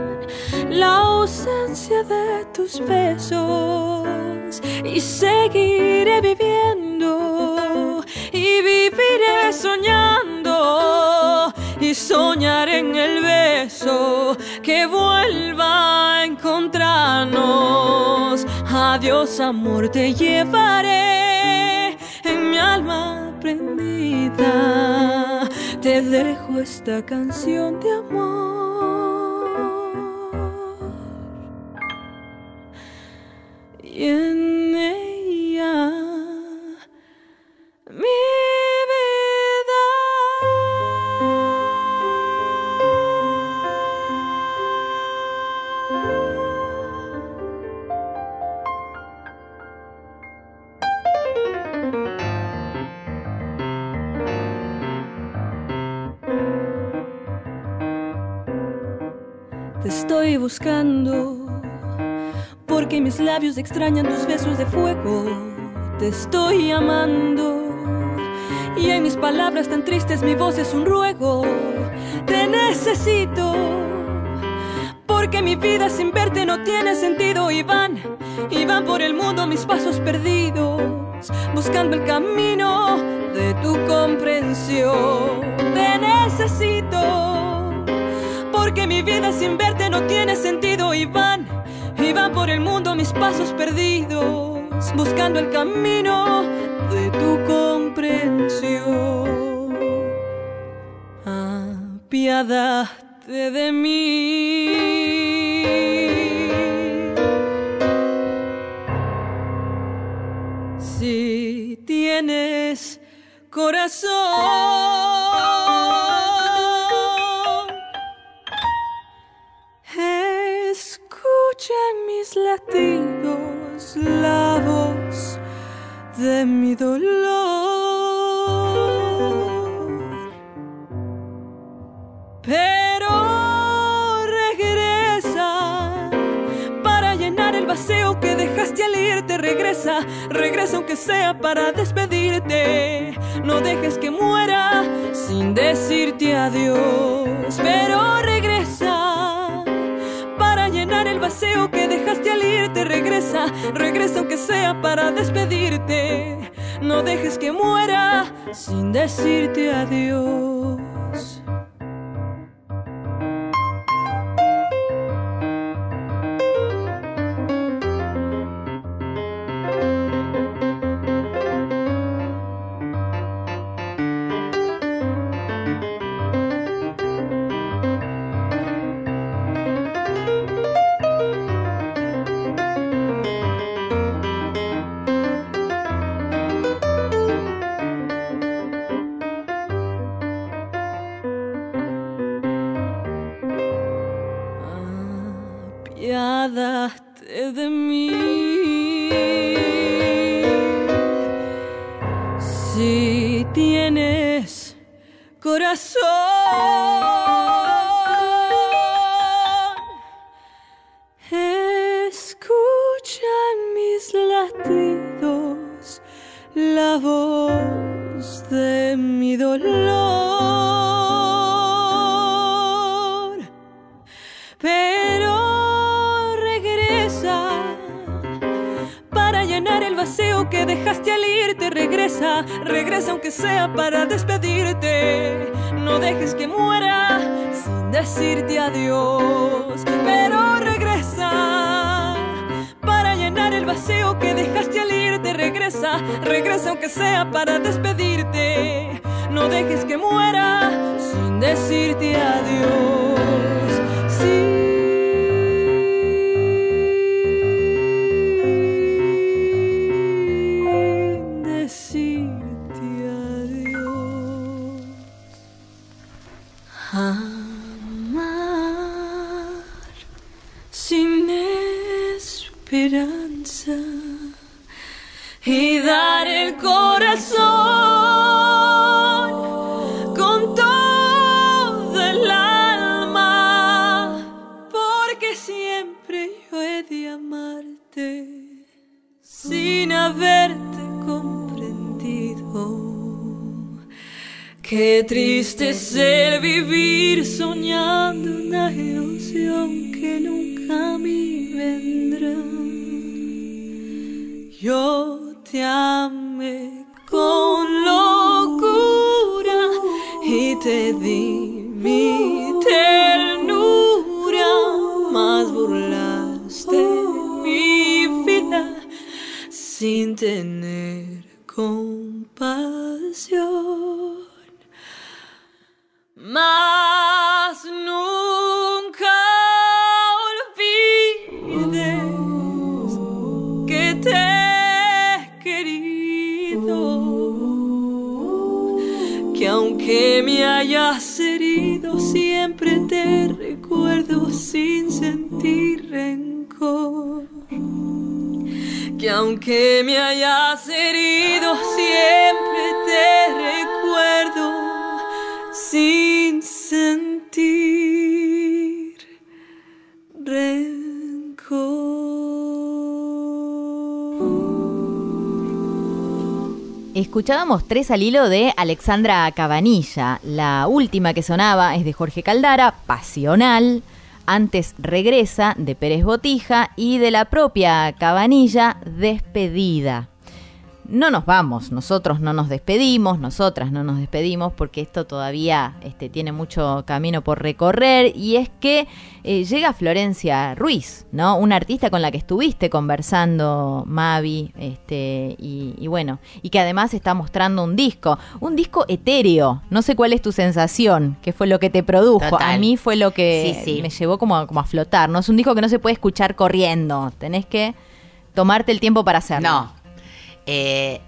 la ausencia de tus besos y seguiré viviendo y viviré soñando y soñaré en el beso que vuelva a encontrarnos. Adiós amor te llevaré en mi alma prendida. Te dejo esta canción de amor. Y en ella buscando porque mis labios extrañan tus besos de fuego. Te estoy amando. Y en mis palabras tan tristes mi voz es un ruego. Te necesito. Porque mi vida sin verte no tiene sentido. Y van, y van por el mundo mis pasos perdidos. Buscando el camino de tu comprensión. Te necesito. Porque mi vida sin verte no tiene sentido. Y van, y van por el mundo mis pasos perdidos. Buscando el camino de tu comprensión. Apiádate de mí. Si tienes corazón, en mis latidos la voz de mi dolor. Pero regresa para llenar el vacío que dejaste al irte. Regresa, regresa aunque sea para despedirte. No dejes que muera sin decirte adiós. Pero vacío que dejaste al irte. Regresa, regresa aunque sea para despedirte. No dejes que muera sin decirte adiós. Escuchábamos tres al hilo de Alexandra Cabanilla. La última que sonaba es de Jorge Caldara, Pasional. Antes regresa de Pérez Botija y de la propia Cabanilla, Despedida. No nos vamos, nosotros no nos despedimos, nosotras no nos despedimos porque esto todavía este, tiene mucho camino por recorrer y es que eh, llega Florencia Ruiz, ¿no? Una artista con la que estuviste conversando, Mavi, este, y, y bueno, y que además está mostrando un disco, un disco etéreo. No sé cuál es tu sensación, qué fue lo que te produjo. Total. A mí fue lo que Sí, sí. me llevó como a, como a flotar, ¿no? Es un disco que no se puede escuchar corriendo, tenés que tomarte el tiempo para hacerlo. No. Eh,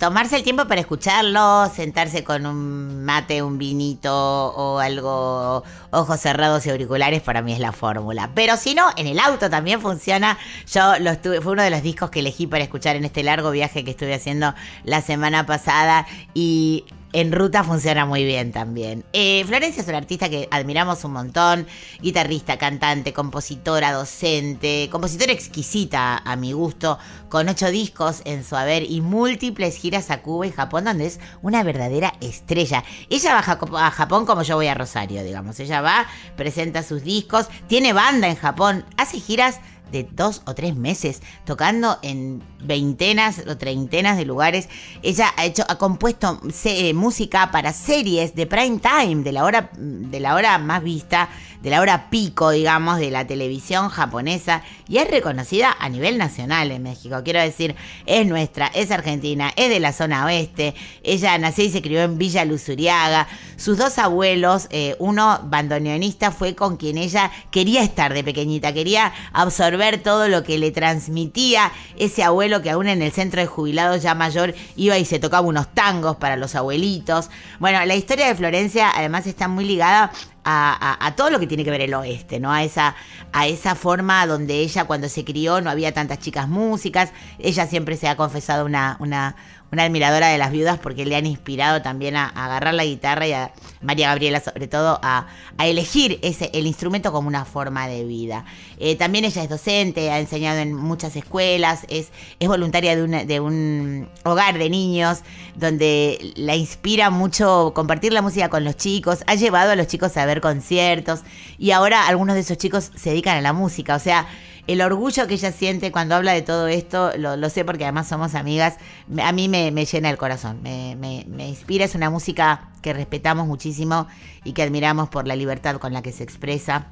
tomarse el tiempo para escucharlo, sentarse con un mate, un vinito o algo, ojos cerrados y auriculares, para mí es la fórmula. Pero si no, en el auto también funciona. Yo lo estuve, fue uno de los discos que elegí para escuchar en este largo viaje que estuve haciendo la semana pasada y en ruta funciona muy bien también. Eh, Florencia es una artista que admiramos un montón, guitarrista, cantante, compositora, docente, compositora exquisita a mi gusto, con ocho discos en su haber y múltiples giras a Cuba y Japón, donde es una verdadera estrella. Ella va a Japón como yo voy a Rosario, digamos. Ella va, presenta sus discos, tiene banda en Japón, hace giras de dos o tres meses, tocando en veintenas o treintenas de lugares. Ella ha hecho, ha compuesto eh, música para series de prime time, de la hora, de la hora más vista, de la hora pico, digamos, de la televisión japonesa, y es reconocida a nivel nacional en México. Quiero decir, es nuestra, es argentina, es de la zona oeste. Ella nació y se crió en Villa Luzuriaga. Sus dos abuelos, eh, uno bandoneonista, fue con quien ella quería estar de pequeñita, quería absorber todo lo que le transmitía ese abuelo que aún en el centro de jubilados ya mayor iba y se tocaba unos tangos para los abuelitos. Bueno, la historia de Florencia además está muy ligada a, todo lo que tiene que ver el oeste, ¿no? A esa, a esa forma donde ella cuando se crió no había tantas chicas músicas. Ella siempre se ha confesado una, una, una admiradora de las viudas porque le han inspirado también a, a agarrar la guitarra y a María Gabriela sobre todo a, a elegir ese, el instrumento como una forma de vida. Eh, también ella es docente, ha enseñado en muchas escuelas, es, es voluntaria de, una- de un hogar de niños donde la inspira mucho compartir la música con los chicos, ha llevado a los chicos a ver conciertos y ahora algunos de esos chicos se dedican a la música, o sea, el orgullo que ella siente cuando habla de todo esto, lo, sé porque además somos amigas, a mí me, me llena el corazón, me, me- me inspira, es una música que respetamos muchísimo y que admiramos por la libertad con la que se expresa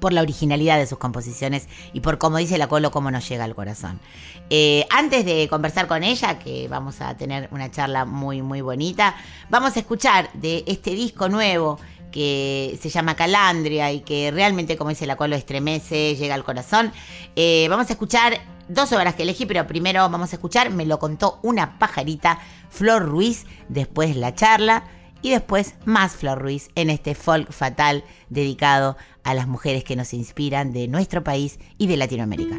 por la originalidad de sus composiciones y por, como dice la Colo, cómo nos llega al corazón. Eh, antes de conversar con ella, que vamos a tener una charla muy, muy bonita, vamos a escuchar de este disco nuevo que se llama Calandria y que realmente, como dice la Colo, estremece, llega al corazón. Eh, vamos a escuchar dos obras que elegí, pero primero vamos a escuchar Me lo contó una pajarita, Flor Ruiz, después la charla y después más Flor Ruiz en este folk fatal dedicado a las mujeres que nos inspiran de nuestro país y de Latinoamérica.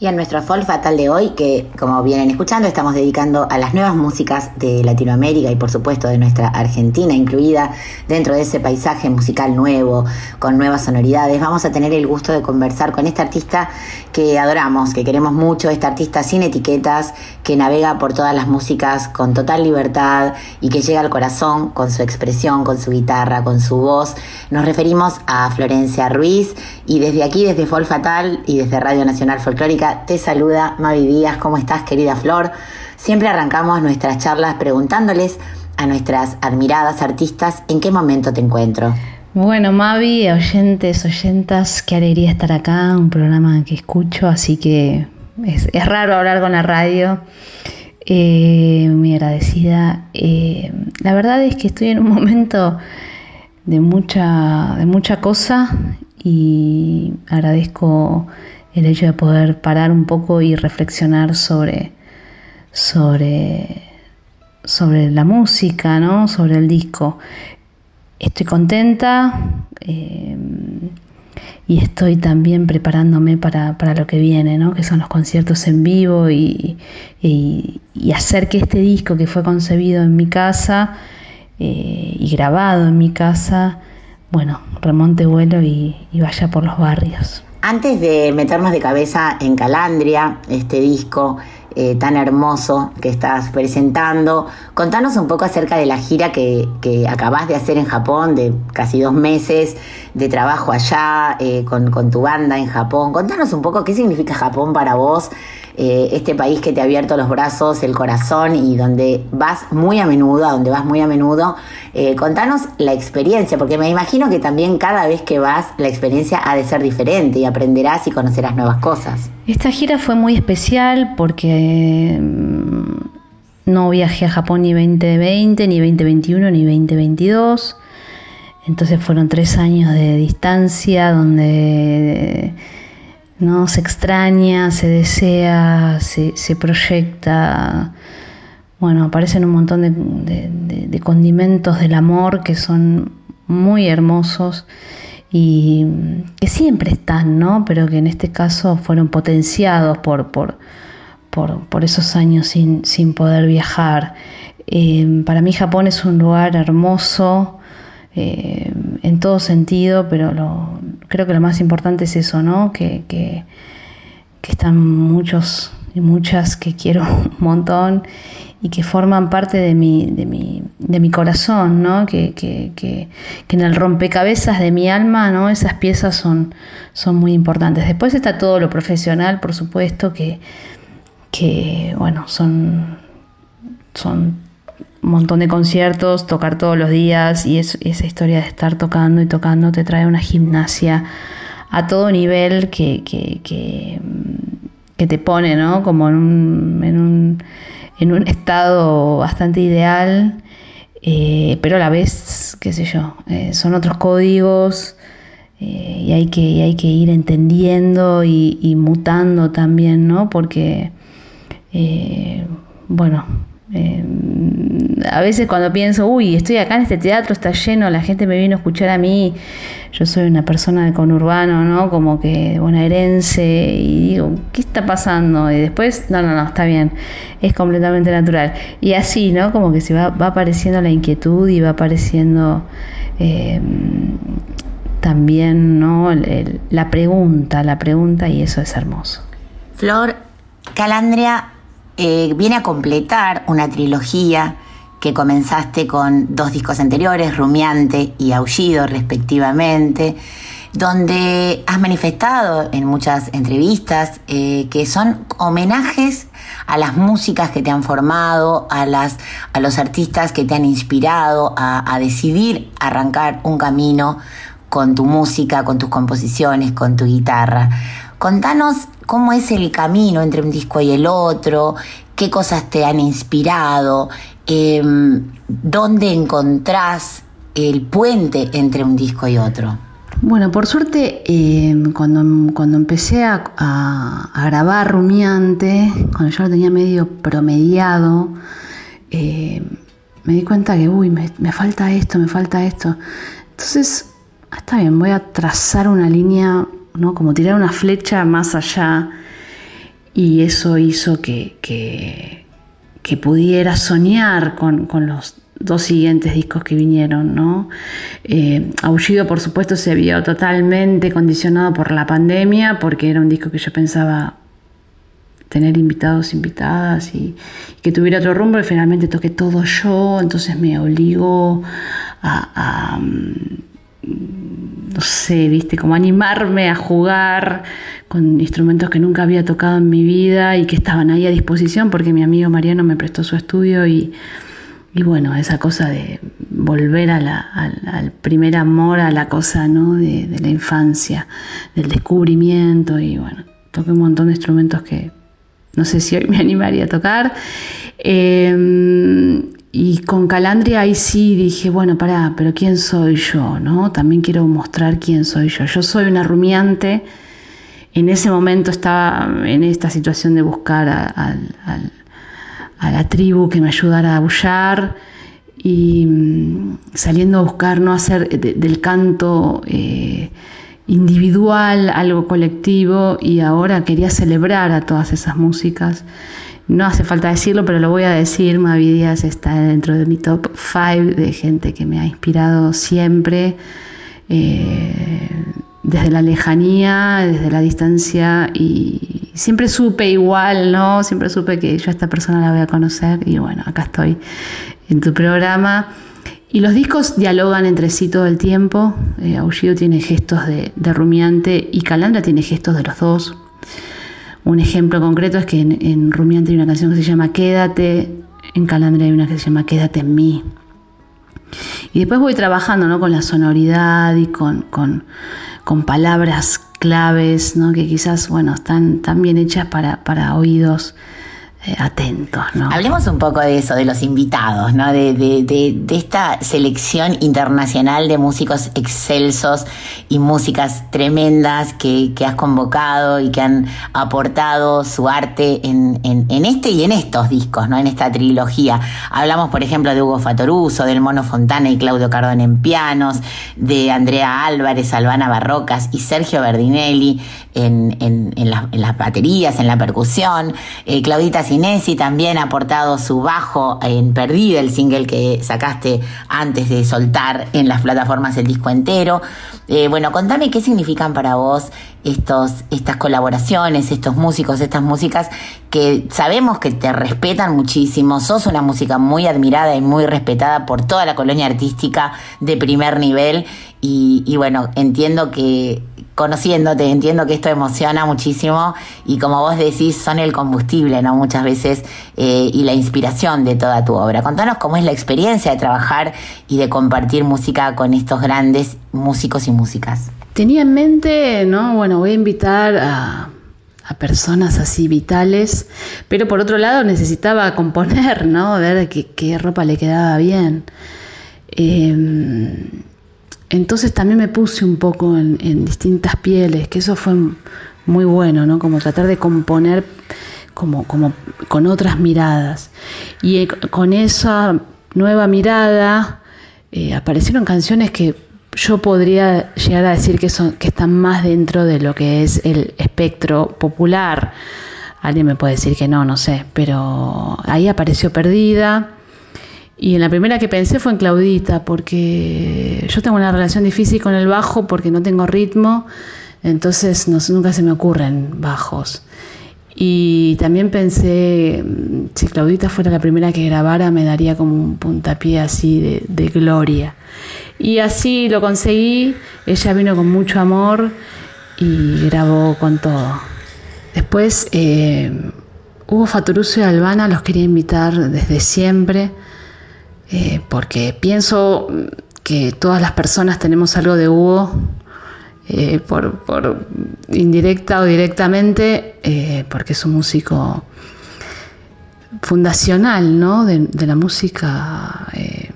Y a nuestro folk fatal de hoy, que como vienen escuchando, estamos dedicando a las nuevas músicas de Latinoamérica y por supuesto de nuestra Argentina, incluida dentro de ese paisaje musical nuevo, con nuevas sonoridades. Vamos a tener el gusto de conversar con esta artista que adoramos, que queremos mucho, esta artista sin etiquetas, que navega por todas las músicas con total libertad y que llega al corazón con su expresión, con su guitarra, con su voz. Nos referimos a Florencia Ruiz y desde aquí, desde Folk Fatal y desde Radio Nacional Folclórica, te saluda Mavi Díaz. ¿Cómo estás, querida Flor? Siempre arrancamos nuestras charlas preguntándoles a nuestras admiradas artistas en qué momento te encuentro. Bueno, Mavi, oyentes, oyentas, qué alegría estar acá, un programa que escucho, así que es, raro hablar con la radio. Eh, muy agradecida. Eh, la verdad es que estoy en un momento de mucha, de mucha cosa y agradezco el hecho de poder parar un poco y reflexionar sobre, sobre, sobre la música, ¿no? sobre el disco. Estoy contenta eh, y estoy también preparándome para, para, lo que viene, ¿no? que son los conciertos en vivo y, y, hacer que este disco que fue concebido en mi casa eh, y grabado en mi casa, bueno, remonte vuelo y, y vaya por los barrios. Antes de meternos de cabeza en Calandria, este disco eh, tan hermoso que estás presentando, contanos un poco acerca de la gira que, que acabas de hacer en Japón, de casi dos meses de trabajo allá eh, con, con, tu banda en Japón. Contanos un poco qué significa Japón para vos, eh, este país que te ha abierto los brazos, el corazón y donde vas muy a menudo, donde vas muy a menudo. Eh, contanos la experiencia, porque me imagino que también cada vez que vas la experiencia ha de ser diferente y aprenderás y conocerás nuevas cosas. Esta gira fue muy especial porque no viajé a Japón ni 2020, ni 2021, ni 2022. Entonces fueron tres años de distancia donde no se extraña, se desea, se, se proyecta. Bueno, aparecen un montón de, de, condimentos del amor que son muy hermosos y que siempre están, ¿no? Pero que en este caso fueron potenciados por, por, por, por esos años sin, sin poder viajar. Eh, para mí Japón es un lugar hermoso, eh, en todo sentido, pero lo, creo que lo más importante es eso, ¿no? Que, que, que, están muchos y muchas que quiero un montón y que forman parte de mi, de mi, de mi corazón, ¿no? Que, que, que, que en el rompecabezas de mi alma, ¿no? Esas piezas son, son muy importantes. Después está todo lo profesional, por supuesto, que, que bueno, son, son montón de conciertos, tocar todos los días y es, esa historia de estar tocando y tocando te trae una gimnasia a todo nivel que, que, que, que te pone ¿no? como en un, en un, en un estado bastante ideal, eh, pero a la vez, qué sé yo, eh, son otros códigos eh, y, hay que, hay que ir entendiendo y, y mutando también, ¿no? porque, bueno, Eh, a veces cuando pienso, uy, estoy acá en este teatro, está lleno, la gente me vino a escuchar a mí, yo soy una persona de conurbano, ¿no? Como que bonaerense, y digo, ¿qué está pasando? Y después, no, no, no, está bien, es completamente natural. Y así, ¿no? Como que se va, va apareciendo la inquietud y va apareciendo eh, también, ¿no? La pregunta, la pregunta, y eso es hermoso. Flor, Calandria eh, viene a completar una trilogía que comenzaste con dos discos anteriores, Rumiante y Aullido respectivamente, donde has manifestado en muchas entrevistas eh, que son homenajes a las músicas que te han formado, a, las, a los artistas que te han inspirado a, a decidir arrancar un camino con tu música, con tus composiciones, con tu guitarra. Contanos cómo es el camino entre un disco y el otro, qué cosas te han inspirado, eh, dónde encontrás el puente entre un disco y otro. Bueno, por suerte, eh, cuando, cuando empecé a, grabar Rumiante, cuando yo lo tenía medio promediado, eh, me di cuenta que, uy, me, me falta esto, me falta esto. Entonces, ah, está bien, voy a trazar una línea, ¿no? Como tirar una flecha más allá. Y eso hizo que, que, pudiera soñar con, con los dos siguientes discos que vinieron, ¿no? Eh, Aullido, por supuesto, se vio totalmente condicionado por la pandemia, porque era un disco que yo pensaba tener invitados, invitadas y, que tuviera otro rumbo, y finalmente toqué todo yo, entonces me obligó a, a, mm, no sé, viste, como animarme a jugar con instrumentos que nunca había tocado en mi vida y que estaban ahí a disposición porque mi amigo Mariano me prestó su estudio y, y bueno, esa cosa de volver al, primer amor, a la cosa ¿no? de, la infancia, del descubrimiento y bueno, toqué un montón de instrumentos que no sé si hoy me animaría a tocar. Eh, y con Calandria ahí sí dije, bueno, pará, pero ¿quién soy yo? ¿no? También quiero mostrar quién soy yo. Yo soy una rumiante. En ese momento estaba en esta situación de buscar a, la tribu que me ayudara a aullar y mm, saliendo a buscar no hacer de- del canto eh, individual algo colectivo y ahora quería celebrar a todas esas músicas. No hace falta decirlo, pero lo voy a decir, Mavi Díaz está dentro de mi top 5 de gente que me ha inspirado siempre, eh, desde la lejanía, desde la distancia y siempre supe igual, ¿no? Siempre supe que yo a esta persona la voy a conocer y bueno, acá estoy en tu programa. Y los discos dialogan entre sí todo el tiempo. Eh, Aullido tiene gestos de, de rumiante y Calandra tiene gestos de los dos. Un ejemplo concreto es que en, en hay una canción que se llama Quédate, en Calandra hay una que se llama Quédate en mí. Y después voy trabajando ¿no? con la sonoridad y con, con, con palabras claves ¿no? que quizás bueno, están, están bien hechas para, para oídos atentos. ¿no? Hablemos un poco de eso, de los invitados, ¿no? De, de- de- esta selección internacional de músicos excelsos y músicas tremendas que, que has convocado y que han aportado su arte en, en- este y en estos discos, ¿no? En esta trilogía. Hablamos, por ejemplo, de Hugo Fatoruso, del Mono Fontana y Claudio Cardón en pianos, de Andrea Álvarez, Albana Barrocas y Sergio Berdinelli en, en las baterías, en la percusión. Eh, Claudita Sinesi también ha aportado su bajo en Perdida, el single que sacaste antes de soltar en las plataformas el disco entero. Eh, bueno, contame qué significan para vos estos, estas colaboraciones, estos músicos, estas músicas que sabemos que te respetan muchísimo. Sos una música muy admirada y muy respetada por toda la colonia artística de primer nivel. Y, y bueno, entiendo que conociéndote, entiendo que esto emociona muchísimo y como vos decís, son el combustible, ¿no? Muchas veces eh, y la inspiración de toda tu obra. Contanos cómo es la experiencia de trabajar y de compartir música con estos grandes músicos y músicas. Tenía en mente, ¿no? Bueno, voy a invitar a, a personas así vitales, pero por otro lado necesitaba componer, ¿no? Ver qué, ropa le quedaba bien. Eh, entonces también me puse un poco en, en distintas pieles, que eso fue muy bueno, ¿no? Como tratar de componer como, como con otras miradas. Y eh, con esa nueva mirada eh, aparecieron canciones que yo podría llegar a decir que, son, que están más dentro de lo que es el espectro popular. Alguien me puede decir que no, no sé, pero ahí apareció perdida. Y en la primera que pensé fue en Claudita, porque yo tengo una relación difícil con el bajo porque no tengo ritmo, entonces nunca se me ocurren bajos. Y también pensé, mm, si Claudita fuera la primera que grabara, me daría como un puntapié así de, de gloria. Y así lo conseguí, ella vino con mucho amor y grabó con todo. Después, eh, Hugo Fatoruso y Albana los quería invitar desde siempre, eh, porque pienso que todas las personas tenemos algo de Hugo, eh, por, indirecta o directamente, eh, porque es un músico fundacional ¿no? de, la música eh,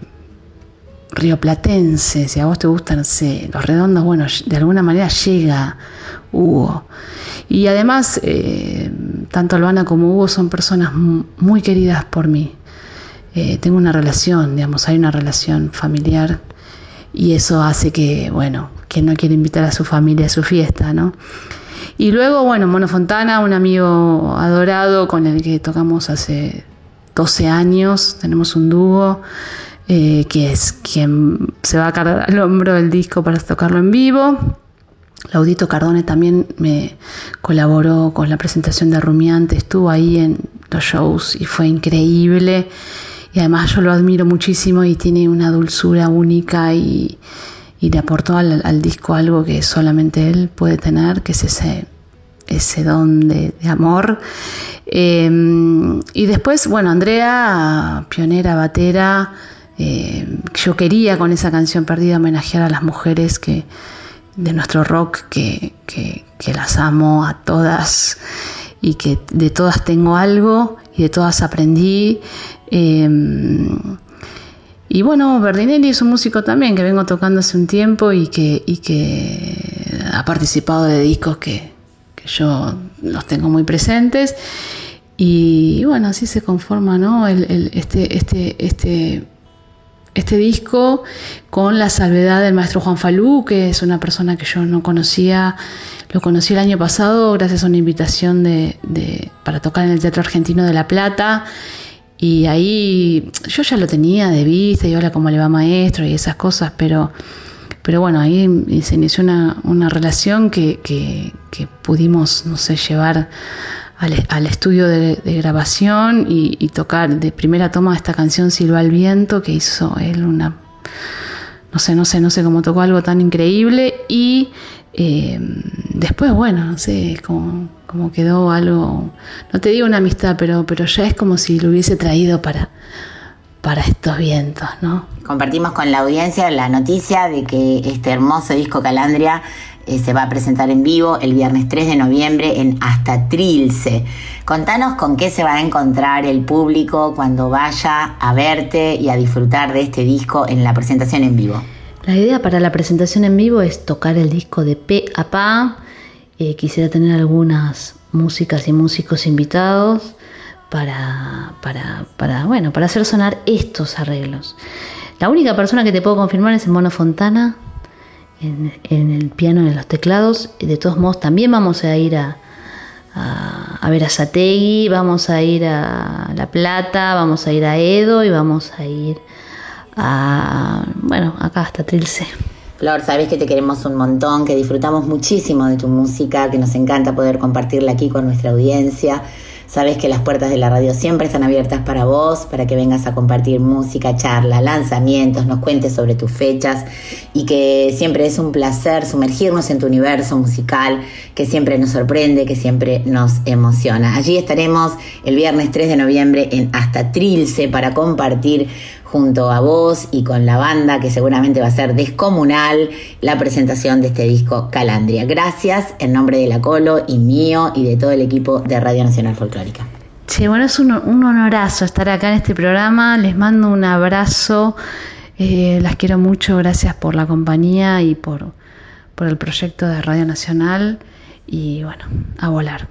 rioplatense. Si a vos te gustan, los redondos, bueno, de alguna manera llega Hugo. Y además, tanto Albana como Hugo son personas mu- muy queridas por mí. Tengo una relación, digamos, hay una relación familiar y eso hace que, bueno, que no quiere invitar a su familia a su fiesta, ¿no? Y luego, bueno, Mono Fontana, un amigo adorado con el que tocamos hace 12 años, tenemos un dúo, eh, que es quien se va a cargar al hombro el disco para tocarlo en vivo. Laudito Cardone también me colaboró con la presentación de Rumiante, estuvo ahí en los shows y fue increíble. Y además yo lo admiro muchísimo y tiene una dulzura única y, y le aportó al, disco algo que solamente él puede tener, que es ese, ese don de, amor. Eh, y después, bueno, Andrea, pionera, batera, eh, yo quería con esa canción perdida homenajear a las mujeres que, de nuestro rock que, que, las amo a todas y que de todas tengo algo y de todas aprendí. Eh, y bueno, Berdinelli es un músico también que vengo tocando hace un tiempo y que, ha participado de discos que, yo los tengo muy presentes. Y bueno, así se conforma ¿no? este, este, este, este disco con la salvedad del maestro Juan Falú, que es una persona que yo no conocía, lo conocí el año pasado gracias a una invitación para tocar en el Teatro Argentino de La Plata. Y ahí yo ya lo tenía de vista y hola cómo le va maestro y esas cosas, pero, pero bueno, ahí se inició una, una relación que, que, que, pudimos, no sé, llevar al, al estudio de, de grabación y, tocar de primera toma esta canción Silva al Viento, que hizo él una, no sé, no sé, no sé cómo tocó algo tan increíble y eh, después, bueno, no sé, como, como quedó algo, no te digo una amistad, pero, pero ya es como si lo hubiese traído para, para estos vientos, ¿no? Compartimos con la audiencia la noticia de que este hermoso disco Calandria eh, se va a presentar en vivo el viernes 3 de noviembre en Hasta Trilce. Contanos con qué se va a encontrar el público cuando vaya a verte y a disfrutar de este disco en la presentación en vivo. La idea para la presentación en vivo es tocar el disco de pe a pa. Eh, quisiera tener algunas músicas y músicos invitados para, para, bueno, para hacer sonar estos arreglos. La única persona que te puedo confirmar es el Mono Fontana en, el piano en los teclados. De todos modos, también vamos a ir a, a, a, ver a Sategui, vamos a ir a La Plata, vamos a ir a Edo y vamos a ir a, bueno, acá hasta Trilce. Flor, sabes que te queremos un montón, que disfrutamos muchísimo de tu música, que nos encanta poder compartirla aquí con nuestra audiencia. Sabes que las puertas de la radio siempre están abiertas para vos, para que vengas a compartir música, charla, lanzamientos, nos cuentes sobre tus fechas y que siempre es un placer sumergirnos en tu universo musical, que siempre nos sorprende, que siempre nos emociona. Allí estaremos el viernes 3 de noviembre en Hasta Trilce para compartir junto a vos y con la banda que seguramente va a ser descomunal la presentación de este disco Calandria. Gracias en nombre de la Colo y mío y de todo el equipo de Radio Nacional Folclórica. Sí, bueno, es un, un honorazo estar acá en este programa. Les mando un abrazo. Eh, las quiero mucho. Gracias por la compañía y por, por el proyecto de Radio Nacional. Y bueno, a volar.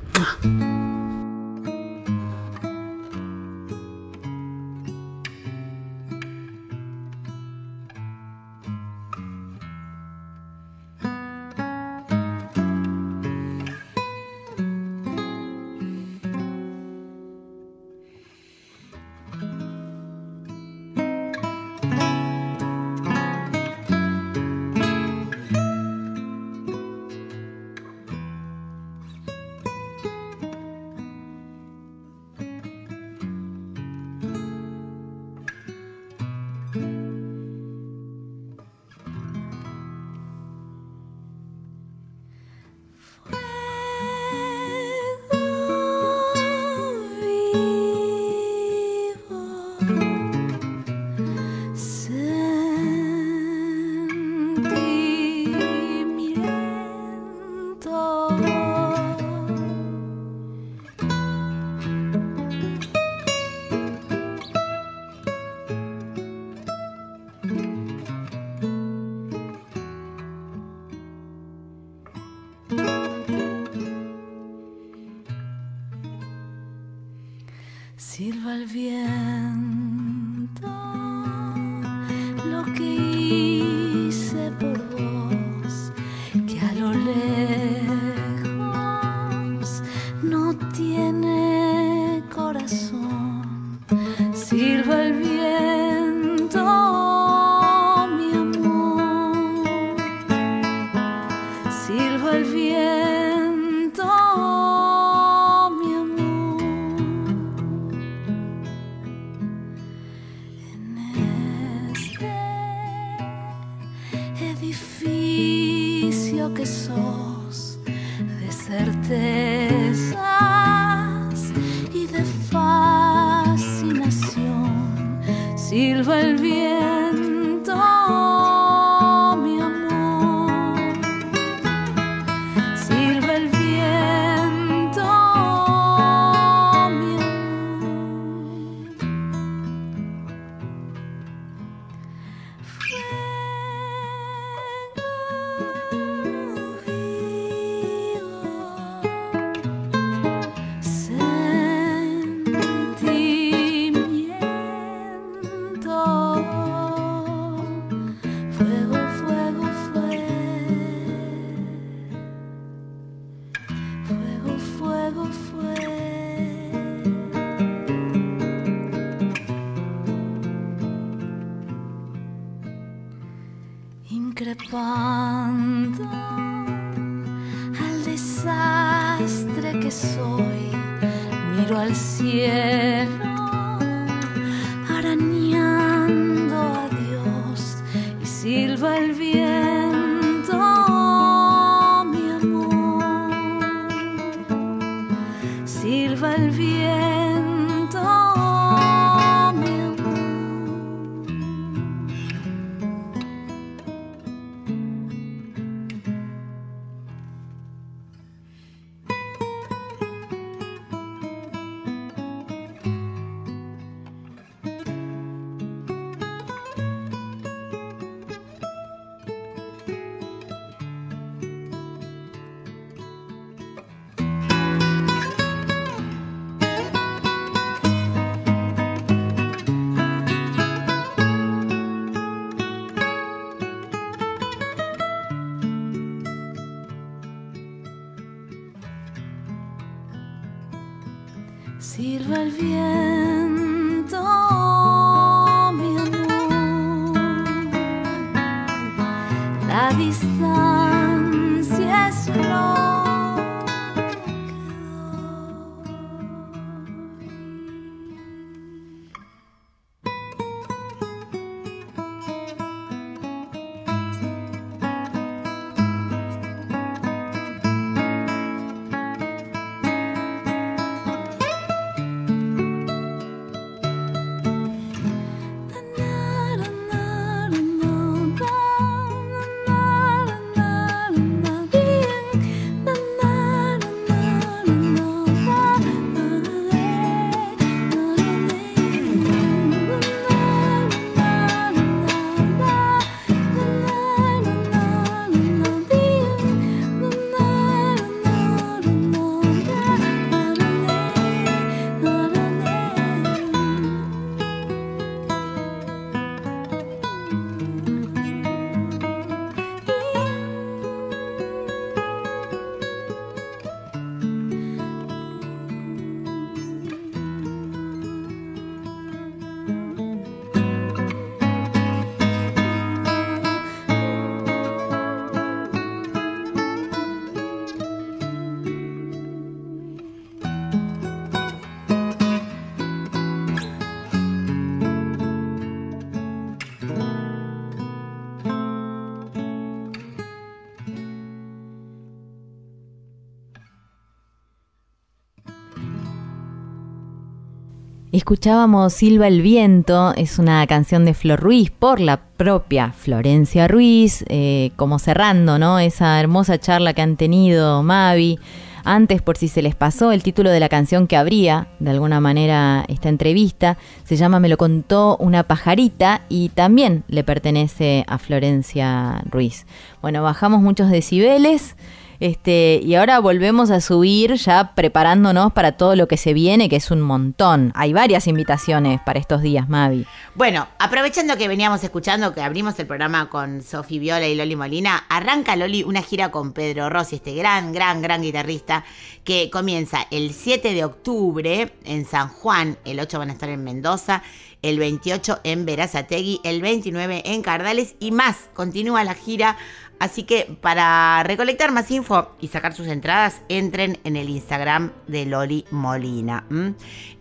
Escuchábamos Silva el Viento, es una canción de Flor Ruiz por la propia Florencia Ruiz, eh, como cerrando ¿no? esa hermosa charla que han tenido Mavi. Antes, por si se les pasó, el título de la canción que abría de alguna manera esta entrevista se llama Me lo contó una pajarita y también le pertenece a Florencia Ruiz. Bueno, bajamos muchos decibeles. Este, y ahora volvemos a subir ya preparándonos para todo lo que se viene, que es un montón. Hay varias invitaciones para estos días, Mavi. Bueno, aprovechando que veníamos escuchando, que abrimos el programa con Sofi Viola y Loli Molina, arranca Loli una gira con Pedro Rossi, este gran, gran, gran guitarrista, que comienza el 7 de octubre en San Juan, el 8 van a estar en Mendoza, el 28 en Verazategui, el 29 en Cardales y más. Continúa la gira Así que para recolectar más info y sacar sus entradas, entren en el Instagram de Loli Molina.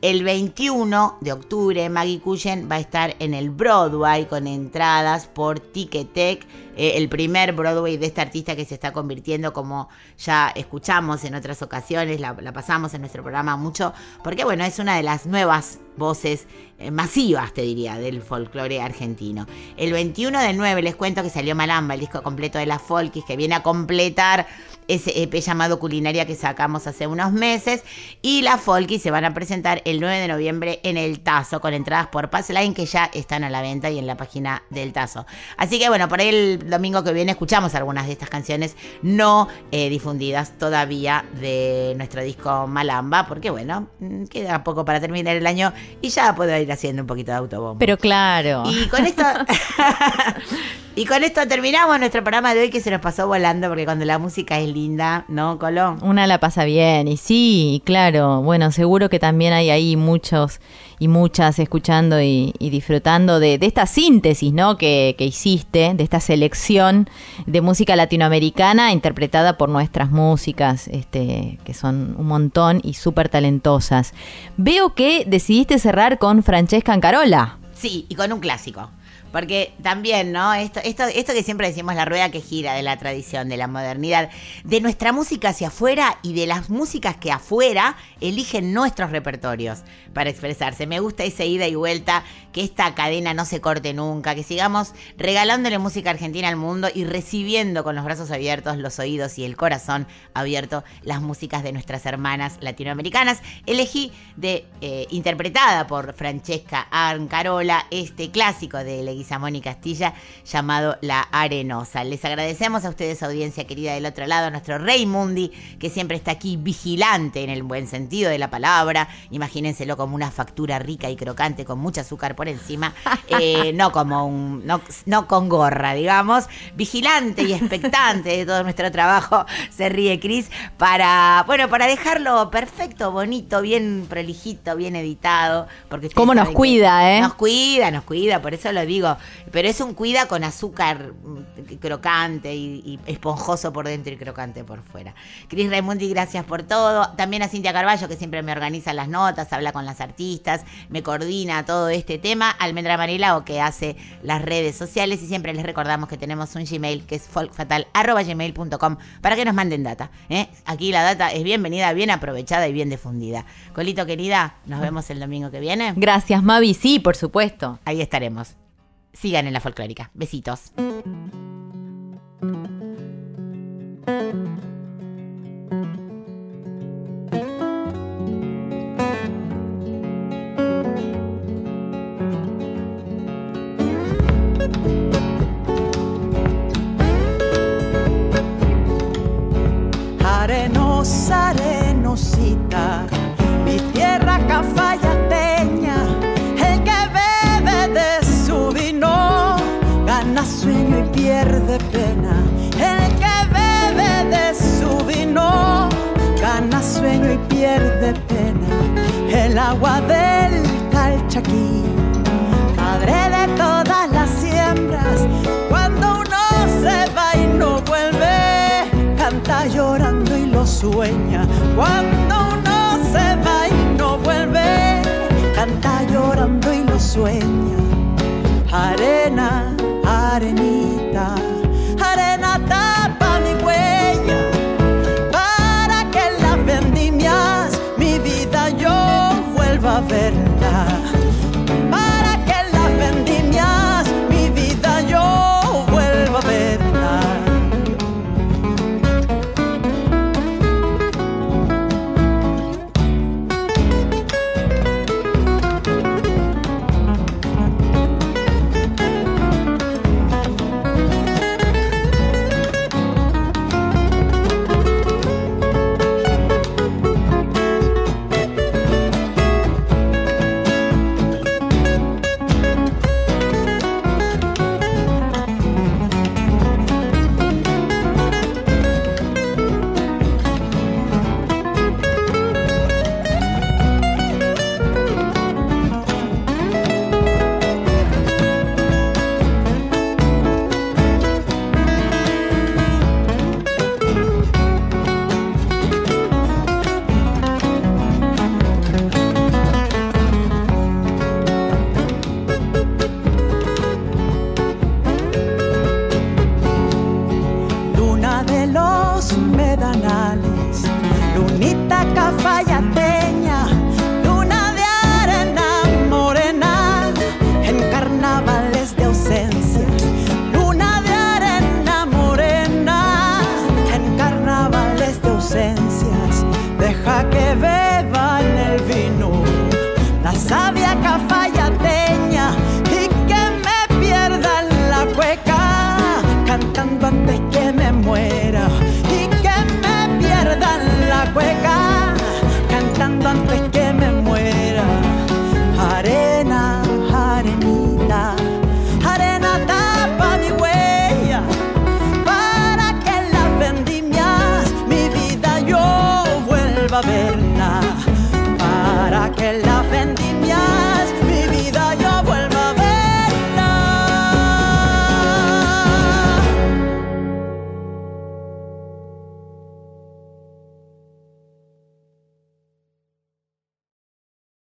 El 21 de octubre, Maggie Cullen va a estar en el Broadway con entradas por Ticketek, eh, el primer Broadway de esta artista que se está convirtiendo, como ya escuchamos en otras ocasiones, la, pasamos en nuestro programa mucho, porque bueno, es una de las nuevas voces eh, masivas, te diría, del folclore argentino. El 21 del 9 les cuento que salió Malamba, el disco completo de las Folkis, que viene a completar ese EP llamado Culinaria que sacamos hace unos meses. Y las Folkis se van a presentar el 9 de noviembre en el Tazo, con entradas por Passline que ya están a la venta y en la página del Tazo. Así que bueno, por ahí el domingo que viene escuchamos algunas de estas canciones no eh, difundidas todavía de nuestro disco Malamba, porque bueno, mm, queda poco para terminar el año y ya puedo ir haciendo un poquito de autobombo. Pero claro. Y con esto. y con esto terminamos nuestro programa de hoy que se nos pasó volando porque cuando la música es linda, ¿no, Colón? Una la pasa bien, y sí, claro, bueno, seguro que también hay ahí muchos y muchas escuchando y, disfrutando de, de esta síntesis, ¿no? Que, que hiciste, de esta selección de música latinoamericana interpretada por nuestras músicas, este, que son un montón y súper talentosas. Veo que decidiste cerrar con Francesca Ancarola. Sí, y con un clásico. Porque también, ¿no? Esto, esto, esto que siempre decimos, la rueda que gira de la tradición, de la modernidad, de nuestra música hacia afuera y de las músicas que afuera eligen nuestros repertorios para expresarse. Me gusta esa ida y vuelta, que esta cadena no se corte nunca, que sigamos regalándole música argentina al mundo y recibiendo con los brazos abiertos, los oídos y el corazón abierto las músicas de nuestras hermanas latinoamericanas. Elegí de eh, interpretada por Francesca Ancarola este clásico de Leguizamón y Castilla llamado La Arenosa. Les agradecemos a ustedes, audiencia querida del otro lado, a nuestro Rey Mundi, que siempre está aquí vigilante en el buen sentido de la palabra. Imagínenselo como una factura rica y crocante con mucho azúcar por encima, eh, no como un, no, no con gorra, digamos, vigilante y expectante de todo nuestro trabajo, se ríe Cris, para, bueno, para dejarlo perfecto, bonito, bien prolijito, bien editado. Porque Cómo nos cuida, ¿eh? Nos cuida, nos cuida, por eso lo digo. Pero es un cuida con azúcar mm, crocante y, y esponjoso por dentro y crocante por fuera. Cris Raimundi, gracias por todo. También a Cintia Carballo, que siempre me organiza las notas, habla con las artistas, me coordina todo este tema. Almendra Marilao, que hace las redes sociales. Y siempre les recordamos que tenemos un Gmail que es folkfatal.gmail.com para que nos manden data. ¿eh? Aquí la data es bienvenida, bien aprovechada y bien difundida. Colito querida, nos vemos el domingo que viene. Gracias, Mavi. Sí, por supuesto. Ahí estaremos. Sigan en la folclórica. Besitos. Arenosa, arenosita, mi tierra cafayateña, pierde pena. El que bebe de su vino gana sueño y pierde pena. El agua del Calchaquí, padre de todas las siembras, cuando uno se va y no vuelve, canta llorando y lo sueña. Cuando uno se va y no vuelve, canta llorando y lo sueña. Haré arenita.